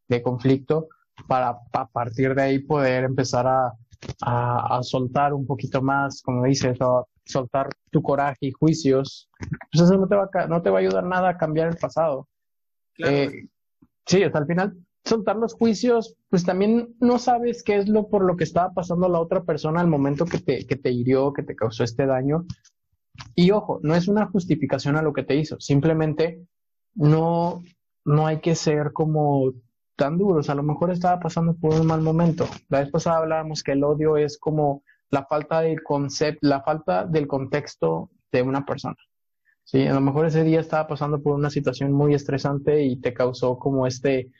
Speaker 2: de conflicto, para a partir de ahí poder empezar a, a, soltar un poquito más, como dices, a soltar tu coraje y juicios, pues eso no te va a, no te va a ayudar nada a cambiar el pasado. Eh, sí, hasta al final soltar los juicios, pues también no sabes qué es lo por lo que estaba pasando la otra persona al momento que te, que te hirió, que te causó este daño. Y ojo, no es una justificación a lo que te hizo, simplemente no, no hay que ser como tan duros. A lo mejor estaba pasando por un mal momento. La vez pasada hablábamos que el odio es como la falta del concepto, la falta del contexto de una persona. Sí, a lo mejor ese día estaba pasando por una situación muy estresante y te causó como este,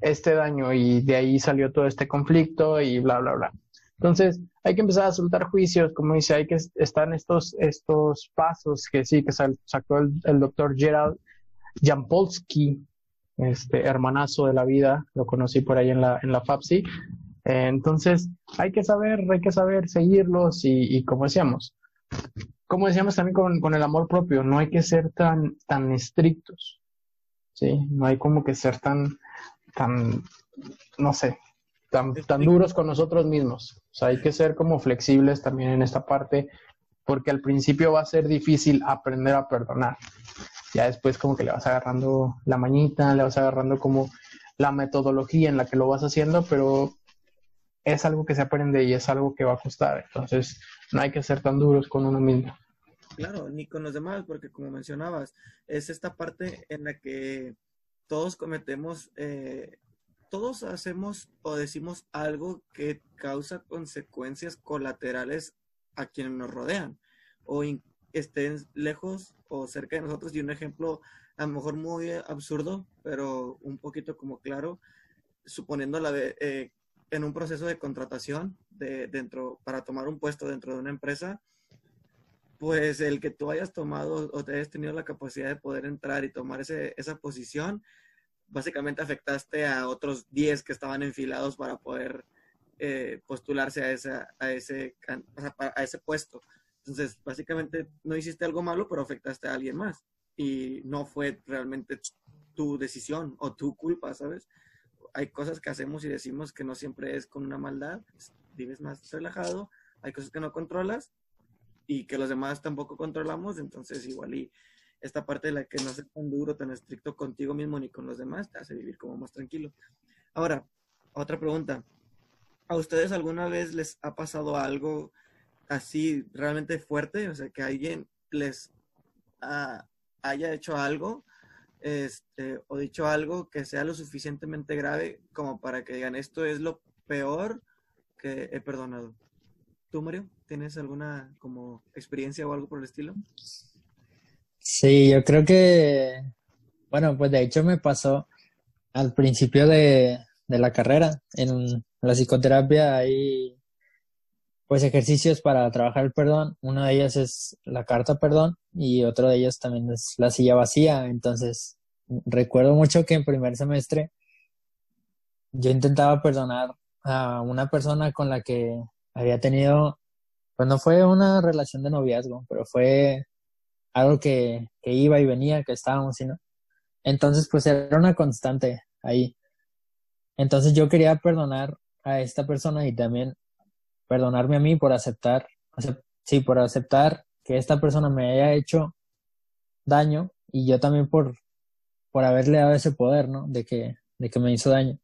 Speaker 2: este daño y de ahí salió todo este conflicto y bla, bla, bla. Entonces, hay que empezar a soltar juicios, como dice, hay que estar en estos, estos pasos que sí, que sacó el, el doctor Gerald Jampolsky, este hermanazo de la vida, lo conocí por ahí en la, en la FAPSI. entonces, hay que saber, hay que saber seguirlos y, como decíamos, como decíamos también con, con, el amor propio, no hay que ser tan, tan estrictos, ¿sí? No hay como que ser tan, tan, no sé, tan, tan duros con nosotros mismos. O sea, hay que ser como flexibles también en esta parte, porque al principio va a ser difícil aprender a perdonar. Ya después como que le vas agarrando la mañita, le vas agarrando como la metodología en la que lo vas haciendo, pero es algo que se aprende y es algo que va a costar. Entonces, no hay que ser tan duros con uno mismo.
Speaker 1: Claro, ni con los demás, porque como mencionabas, es esta parte en la que todos cometemos, eh, todos hacemos o decimos algo que causa consecuencias colaterales a quienes nos rodean o estén lejos o cerca de nosotros. Y un ejemplo a lo mejor muy absurdo, pero un poquito como claro, suponiendo la de, eh, en un proceso de contratación de, dentro, para tomar un puesto dentro de una empresa, pues el que tú hayas tomado o te hayas tenido la capacidad de poder entrar y tomar ese, esa posición, básicamente afectaste a otros 10 que estaban enfilados para poder eh, postularse a, esa, a, ese, a ese puesto. Entonces, básicamente no hiciste algo malo, pero afectaste a alguien más. Y no fue realmente tu decisión o tu culpa, ¿sabes? Hay cosas que hacemos y decimos que no siempre es con una maldad, vives más relajado, hay cosas que no controlas y que los demás tampoco controlamos, entonces igual y esta parte de la que no ser tan duro, tan estricto contigo mismo ni con los demás, te hace vivir como más tranquilo. Ahora, otra pregunta. ¿A ustedes alguna vez les ha pasado algo así realmente fuerte? O sea, que alguien les haya hecho algo este, o dicho algo que sea lo suficientemente grave como para que digan esto es lo peor que he perdonado. ¿Tú, Mario, tienes alguna como experiencia o algo por el estilo?
Speaker 3: Sí, yo creo que, bueno, pues de hecho me pasó al principio de, la carrera. En la psicoterapia hay pues ejercicios para trabajar el perdón. Uno de ellos es la carta perdón y otro de ellos también es la silla vacía. Entonces, recuerdo mucho que en primer semestre yo intentaba perdonar a una persona con la que había tenido, pues no fue una relación de noviazgo, pero fue algo que, que iba y venía, que estábamos, ¿no? Entonces, pues era una constante ahí. Entonces yo quería perdonar a esta persona y también perdonarme a mí por aceptar, sí, por aceptar que esta persona me haya hecho daño y yo también por, por haberle dado ese poder, ¿no? De que, de que me hizo daño.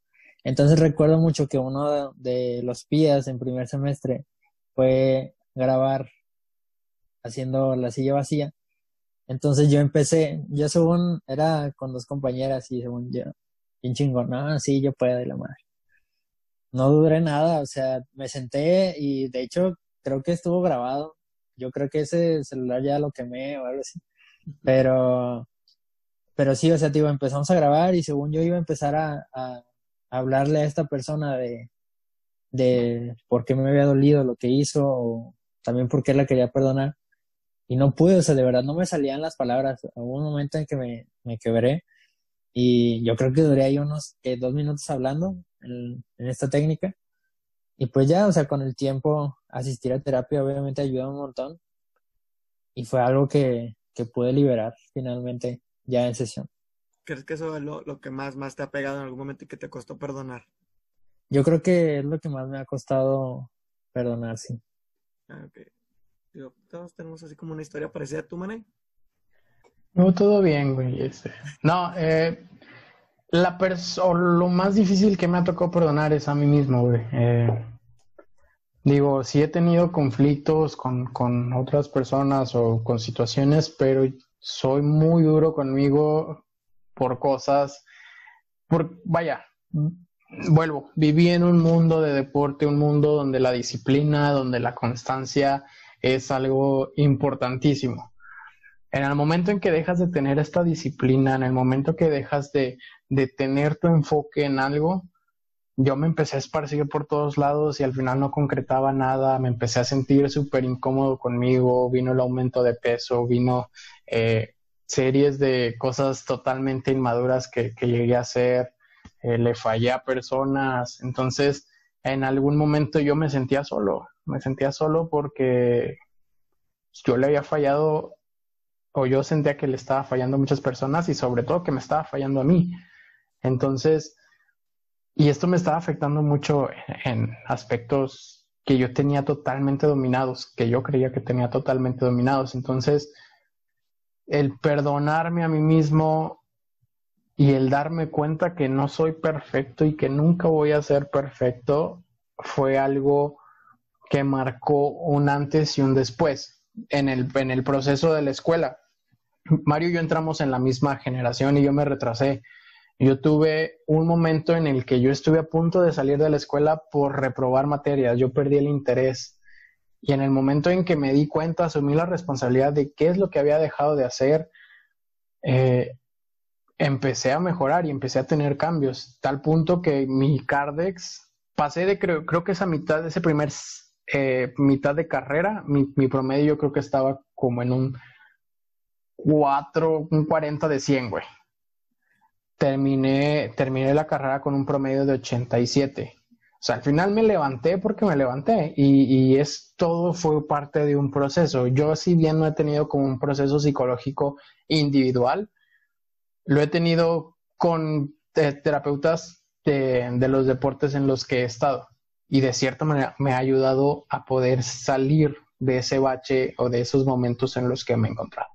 Speaker 3: Entonces recuerdo mucho que uno de los pías en primer semestre fue grabar haciendo la silla vacía entonces yo empecé, yo según era con dos compañeras y según yo, bien chingón, no, sí, yo puedo de la madre. No duré nada, o sea, me senté y de hecho creo que estuvo grabado. Yo creo que ese celular ya lo quemé o algo así. Pero, pero sí, o sea, digo, empezamos a grabar y según yo iba a empezar a, a hablarle a esta persona de, de por qué me había dolido lo que hizo o también por qué la quería perdonar y no pude, o sea, de verdad no me salían las palabras. Hubo un momento en que me, me quebré y yo creo que duré ahí unos dos minutos hablando en, esta técnica. Y pues ya, o sea, con el tiempo asistir a terapia obviamente ayuda un montón y fue algo que, que pude liberar finalmente ya en sesión.
Speaker 1: ¿Crees que eso es lo, lo, que más, más te ha pegado en algún momento y que te costó perdonar?
Speaker 3: Yo creo que es lo que más me ha costado perdonar, sí.
Speaker 1: Ah, okay todos tenemos así como una historia parecida a tu, Mané.
Speaker 2: No, todo bien, güey. Este. No, eh, la lo más difícil que me ha tocado perdonar es a mí mismo, güey. Eh, digo, sí he tenido conflictos con, con otras personas o con situaciones, pero soy muy duro conmigo por cosas, por, vaya, vuelvo, viví en un mundo de deporte, un mundo donde la disciplina, donde la constancia es algo importantísimo. En el momento en que dejas de tener esta disciplina, en el momento que dejas de, de tener tu enfoque en algo, yo me empecé a esparcir por todos lados y al final no concretaba nada, me empecé a sentir súper incómodo conmigo, vino el aumento de peso, vino eh, series de cosas totalmente inmaduras que, que llegué a hacer, eh, le fallé a personas, entonces en algún momento yo me sentía solo, me sentía solo porque yo le había fallado o yo sentía que le estaba fallando a muchas personas y sobre todo que me estaba fallando a mí. Entonces, y esto me estaba afectando mucho en aspectos que yo tenía totalmente dominados, que yo creía que tenía totalmente dominados. Entonces, el perdonarme a mí mismo y el darme cuenta que no soy perfecto y que nunca voy a ser perfecto fue algo que marcó un antes y un después en el, en el proceso de la escuela. Mario y yo entramos en la misma generación y yo me retrasé. Yo tuve un momento en el que yo estuve a punto de salir de la escuela por reprobar materias, yo perdí el interés. Y en el momento en que me di cuenta, asumí la responsabilidad de qué es lo que había dejado de hacer, eh, empecé a mejorar y empecé a tener cambios, tal punto que mi Cardex, pasé de creo, creo que esa mitad, ese primer eh, mitad de carrera, mi, mi promedio yo creo que estaba como en un 4, un 40 de 100, güey terminé, terminé la carrera con un promedio de 87. O sea, al final me levanté porque me levanté y, es todo fue parte de un proceso. Yo, si bien no he tenido como un proceso psicológico individual, lo he tenido con eh, terapeutas de, de, los deportes en los que he estado y de cierta manera me ha ayudado a poder salir de ese bache o de esos momentos en los que me he encontrado.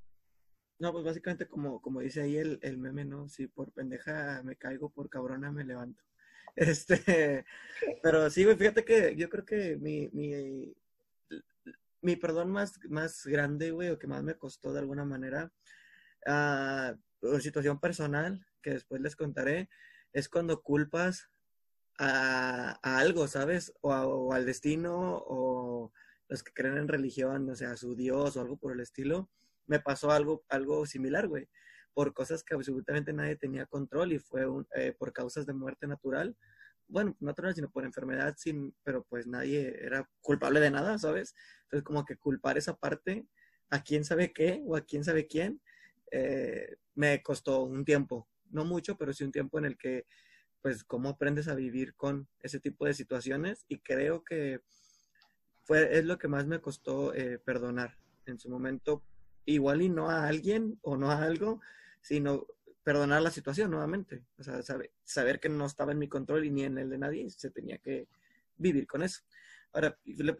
Speaker 1: No, pues básicamente como, como dice ahí el, el meme, ¿no? Si por pendeja me caigo, por cabrona me levanto. Este, pero sí, güey, fíjate que yo creo que mi, mi, mi perdón más, más grande, güey, o que más me costó de alguna manera, uh, situación personal, que después les contaré, es cuando culpas a, a algo, ¿sabes? O, o, al destino, o los que creen en religión, o sea, a su Dios o algo por el estilo me pasó algo, algo similar, güey, por cosas que absolutamente nadie tenía control y fue eh, por causas de muerte natural. Bueno, no natural, sino por enfermedad, pero pues nadie era culpable de nada, ¿sabes? Entonces, como que culpar esa parte a quién sabe qué o a quién sabe quién, eh, me costó un tiempo, no mucho, pero sí un tiempo en el que, pues, cómo aprendes a vivir con ese tipo de situaciones y creo que fue, es lo que más me costó eh, perdonar. En su momento igual y no a alguien o no a algo, sino perdonar la situación nuevamente. O sea, saber, que no estaba en mi control y ni en el de nadie, se tenía que vivir con eso. Ahora, le,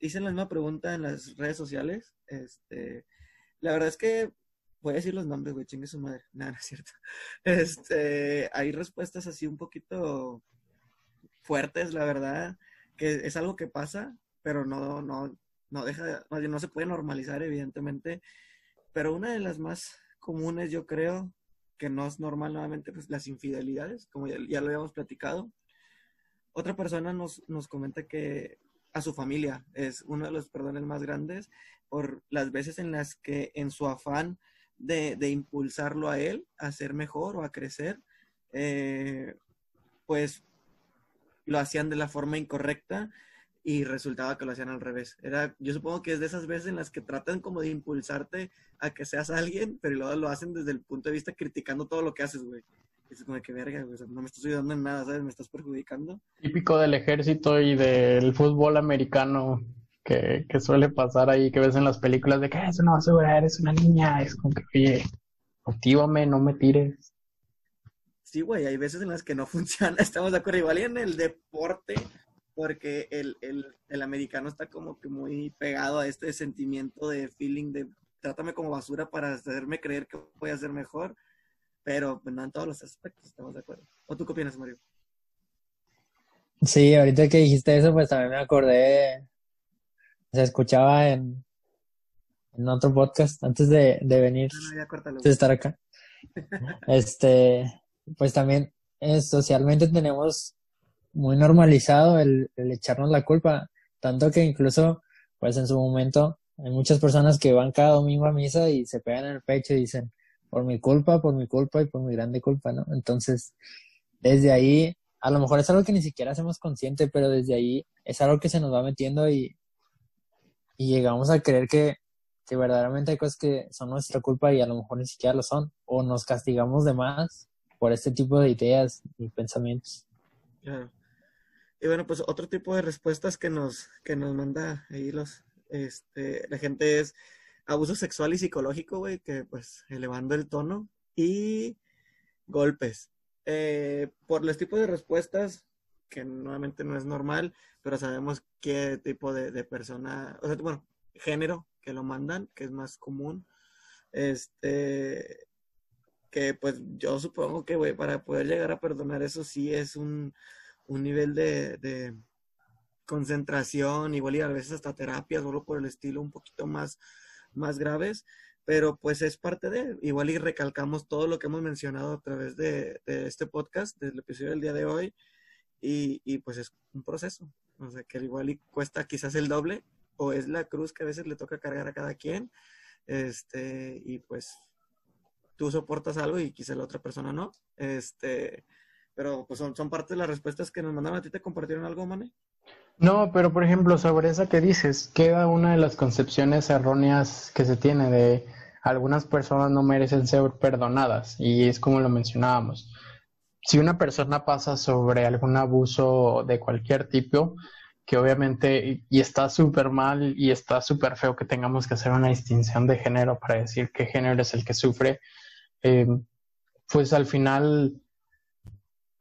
Speaker 1: hice la misma pregunta en las redes sociales. Este, la verdad es que voy a decir los nombres, güey, chingue su madre. Nada, no es cierto. Este, hay respuestas así un poquito fuertes, la verdad, que es algo que pasa, pero no, no, no deja, no se puede normalizar, evidentemente, pero una de las más comunes, yo creo, que no es normal nuevamente, pues las infidelidades, como ya, lo habíamos platicado. Otra persona nos, nos comenta que a su familia es uno de los perdones más grandes por las veces en las que en su afán de, de impulsarlo a él a ser mejor o a crecer, eh, pues lo hacían de la forma incorrecta y resultaba que lo hacían al revés. Era, yo supongo que es de esas veces en las que tratan como de impulsarte a que seas alguien, pero luego lo hacen desde el punto de vista criticando todo lo que haces, güey. Es como que verga, güey, no me estás ayudando en nada, ¿sabes? Me estás perjudicando.
Speaker 2: Típico del ejército y del fútbol americano que, que suele pasar ahí, que ves en las películas de que eso no va a asegurar, eres una niña. Es como que, oye, actívame, no me tires.
Speaker 1: Sí, güey, hay veces en las que no funciona, estamos de acuerdo. Igual y en el deporte porque el, el, el, americano está como que muy pegado a este sentimiento de feeling de trátame como basura para hacerme creer que voy a ser mejor, pero pues, no en todos los aspectos, estamos de acuerdo. ¿O tú qué opinas, Mario?
Speaker 3: Sí, ahorita que dijiste eso, pues también me acordé, se escuchaba en, en otro podcast antes de, de venir, de estar acá. este, pues también eh, socialmente tenemos muy normalizado el, echarnos la culpa, tanto que incluso, pues en su momento, hay muchas personas que van cada domingo a misa y se pegan en el pecho y dicen, por mi culpa, por mi culpa y por mi grande culpa, ¿no? Entonces, desde ahí, a lo mejor es algo que ni siquiera hacemos consciente, pero desde ahí es algo que se nos va metiendo y, y llegamos a creer que, que verdaderamente hay cosas que son nuestra culpa y a lo mejor ni siquiera lo son, o nos castigamos de más por este tipo de ideas y pensamientos.
Speaker 1: Y bueno, pues otro tipo de respuestas que nos, que nos manda ahí los, Este, la gente es abuso sexual y psicológico, güey, que pues elevando el tono y golpes. Eh, por los tipos de respuestas, que nuevamente no es normal, pero sabemos qué tipo de, persona, o sea, bueno, género que lo mandan, que es más común. Este, que pues yo supongo que, güey, para poder llegar a perdonar eso sí es un, nivel de, concentración, igual y a veces hasta terapias, solo por el estilo un poquito más, más graves, pero pues es parte de, igual y recalcamos todo lo que hemos mencionado a través de, este podcast, del episodio del día de hoy, y, pues es un proceso, o sea, que igual y cuesta quizás el doble, o es la cruz que a veces le toca cargar a cada quien, este, y pues tú soportas algo y quizá la otra persona no, este, pero pues son, son parte de las respuestas que nos mandaron a ti, ¿te compartieron algo, Mane?
Speaker 2: No, pero por ejemplo, sobre esa que dices, queda una de las concepciones erróneas que se tiene de algunas personas no merecen ser perdonadas y es como lo mencionábamos. Si una persona pasa sobre algún abuso de cualquier tipo, que obviamente y está súper mal y está súper feo que tengamos que hacer una distinción de género para decir qué género es el que sufre, eh, pues al final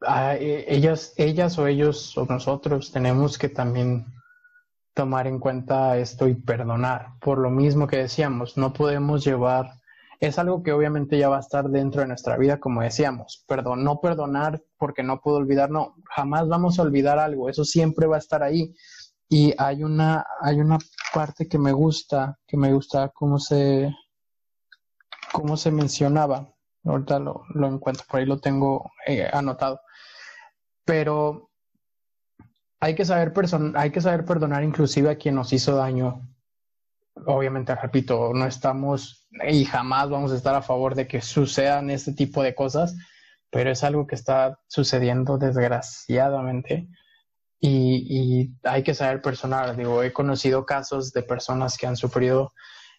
Speaker 2: e, ellas, ellas o ellos o nosotros tenemos que también tomar en cuenta esto y perdonar. Por lo mismo que decíamos, no podemos llevar, es algo que obviamente ya va a estar dentro de nuestra vida, como decíamos, perdón, no perdonar porque no puedo olvidar, no, jamás vamos a olvidar algo, eso siempre va a estar ahí. Y hay una, hay una parte que me gusta, que me gusta cómo se, cómo se mencionaba. Ahorita lo, lo encuentro, por ahí lo tengo eh, anotado pero hay que saber hay que saber perdonar inclusive a quien nos hizo daño. Obviamente, repito, no estamos y jamás vamos a estar a favor de que sucedan este tipo de cosas, pero es algo que está sucediendo desgraciadamente y, hay que saber perdonar. Digo, he conocido casos de personas que han sufrido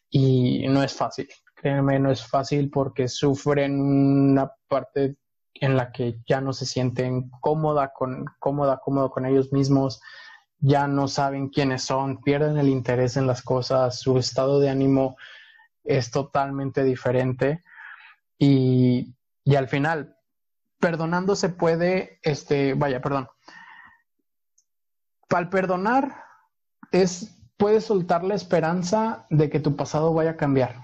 Speaker 2: y no es fácil. Créeme, no es fácil porque sufren una parte en la que ya no se sienten cómoda con, cómoda, cómodo con ellos mismos, ya no saben quiénes son, pierden el interés en las cosas, su estado de ánimo es totalmente diferente y, y al final, perdonando se puede, este, vaya, perdón, al perdonar es, puedes soltar la esperanza de que tu pasado vaya a cambiar,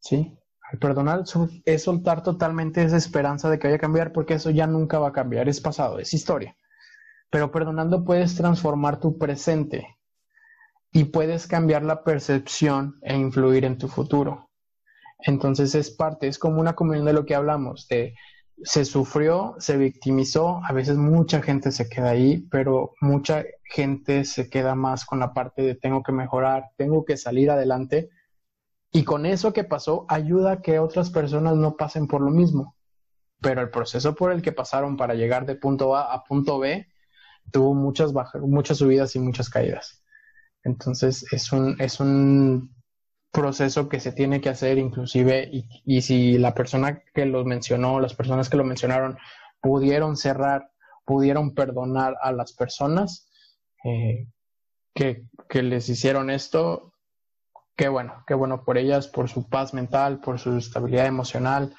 Speaker 2: ¿sí? Perdonar es soltar totalmente esa esperanza de que vaya a cambiar porque eso ya nunca va a cambiar, es pasado, es historia. Pero perdonando puedes transformar tu presente y puedes cambiar la percepción e influir en tu futuro. Entonces es parte, es como una comunión de lo que hablamos, de se sufrió, se victimizó, a veces mucha gente se queda ahí, pero mucha gente se queda más con la parte de tengo que mejorar, tengo que salir adelante y con eso que pasó, ayuda a que otras personas no pasen por lo mismo. Pero el proceso por el que pasaron para llegar de punto A a punto B tuvo muchas bajas, muchas subidas y muchas caídas. Entonces es un, es un proceso que se tiene que hacer inclusive y, y si la persona que lo mencionó, las personas que lo mencionaron pudieron cerrar, pudieron perdonar a las personas eh, que, que les hicieron esto, qué bueno, qué bueno por ellas, por su paz mental, por su estabilidad emocional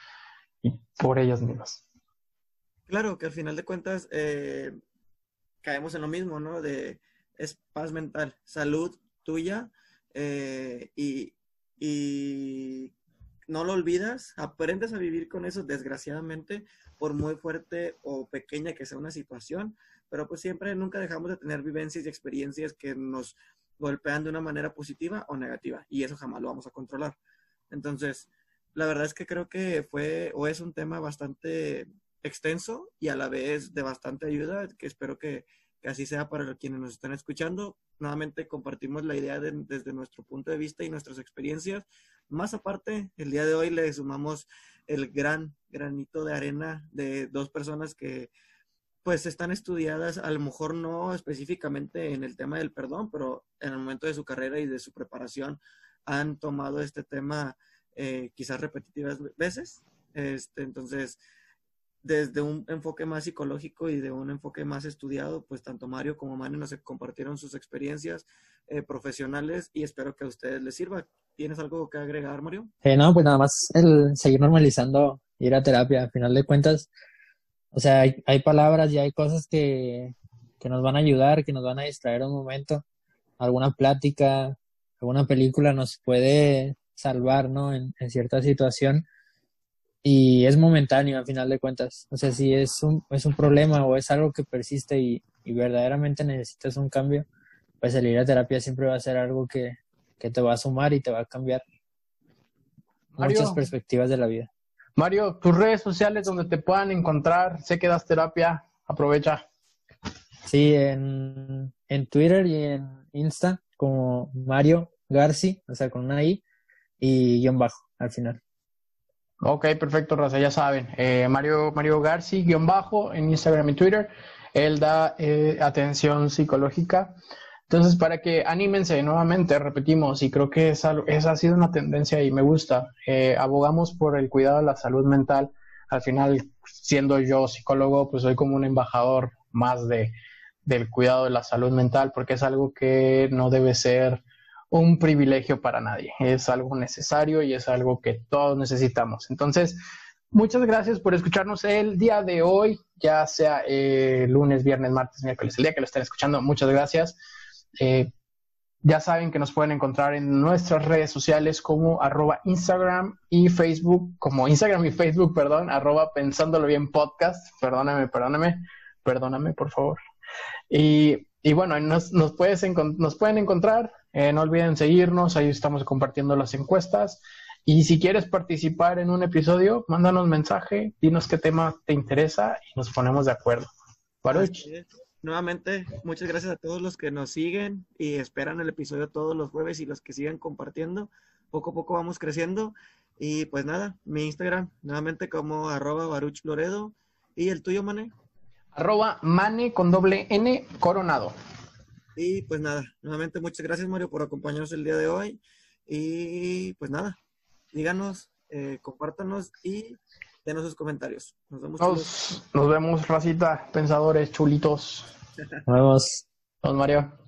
Speaker 2: y por ellas mismas.
Speaker 1: Claro, que al final de cuentas eh, caemos en lo mismo, ¿no? De es paz mental, salud tuya eh, y, y no lo olvidas, aprendes a vivir con eso, desgraciadamente, por muy fuerte o pequeña que sea una situación, pero pues siempre nunca dejamos de tener vivencias y experiencias que nos golpean de una manera positiva o negativa y eso jamás lo vamos a controlar. Entonces, la verdad es que creo que fue o es un tema bastante extenso y a la vez de bastante ayuda, que espero que, así sea para quienes nos están escuchando. Nuevamente compartimos la idea desde nuestro punto de vista y nuestras experiencias. Más aparte, el día de hoy le sumamos el gran granito de arena de dos personas que pues están estudiadas, a lo mejor no específicamente en el tema del perdón, pero en el momento de su carrera y de su preparación han tomado este tema eh, quizás repetitivas veces. Este, entonces, desde un enfoque más psicológico y de un enfoque más estudiado, pues tanto Mario como Mane nos compartieron sus experiencias, eh, profesionales y espero que a ustedes les sirva. ¿Tienes algo que agregar, Mario?
Speaker 3: Eh, no, pues nada más el seguir normalizando ir a terapia. Al final de cuentas, o sea, hay, hay palabras y hay cosas que, que nos van a ayudar, que nos van a distraer un momento. Alguna plática, alguna película nos puede salvar, ¿no? En, en cierta situación. Y es momentáneo, al final de cuentas. O sea, si es un, es un problema o es algo que persiste y, y verdaderamente necesitas un cambio, pues el ir a terapia siempre va a ser algo que, que te va a sumar y te va a cambiar
Speaker 2: Mario.
Speaker 3: muchas perspectivas de la vida.
Speaker 2: Mario, tus redes sociales donde te puedan encontrar, sé que das terapia, aprovecha.
Speaker 3: Sí, en, en Twitter y en Insta como Mario Garci, o sea, con una I y guion bajo al final.
Speaker 2: Ok, perfecto, Raza, ya saben. Eh, Mario, Mario Garci, guion bajo, en Instagram y Twitter. Él da eh, atención psicológica. Entonces, para que anímense nuevamente, repetimos, y creo que esa, esa ha sido una tendencia y me gusta. Eh, abogamos por el cuidado de la salud mental. Al final, siendo yo psicólogo, pues soy como un embajador más de, del cuidado de la salud mental, porque es algo que no debe ser un privilegio para nadie. Es algo necesario y es algo que todos necesitamos. Entonces, muchas gracias por escucharnos el día de hoy, ya sea eh, lunes, viernes, martes, miércoles, el día que lo estén escuchando. Muchas gracias. Eh, ya saben que nos pueden encontrar en nuestras redes sociales como arroba Instagram y Facebook, como Instagram y Facebook, perdón, arroba pensándolo bien podcast. Perdóname, perdóname, perdóname, por favor. Y, y bueno, nos, nos, puedes nos pueden encontrar. Eh, no olviden seguirnos, ahí estamos compartiendo las encuestas. Y si quieres participar en un episodio, mándanos mensaje, dinos qué tema te interesa y nos ponemos de acuerdo. Baruch.
Speaker 1: Nuevamente, muchas gracias a todos los que nos siguen y esperan el episodio todos los jueves y los que siguen compartiendo. Poco a poco vamos creciendo. Y pues nada, mi Instagram, nuevamente como arroba Baruch Loredo. ¿Y el tuyo, Mane?
Speaker 2: Arroba Mane con doble N coronado.
Speaker 1: Y pues nada, nuevamente muchas gracias, Mario, por acompañarnos el día de hoy. Y pues nada, díganos, eh, compártanos y denos sus comentarios. Nos vemos.
Speaker 2: Nos, nos vemos, racita, pensadores, chulitos.
Speaker 3: Nos vemos.
Speaker 2: Nos Mario.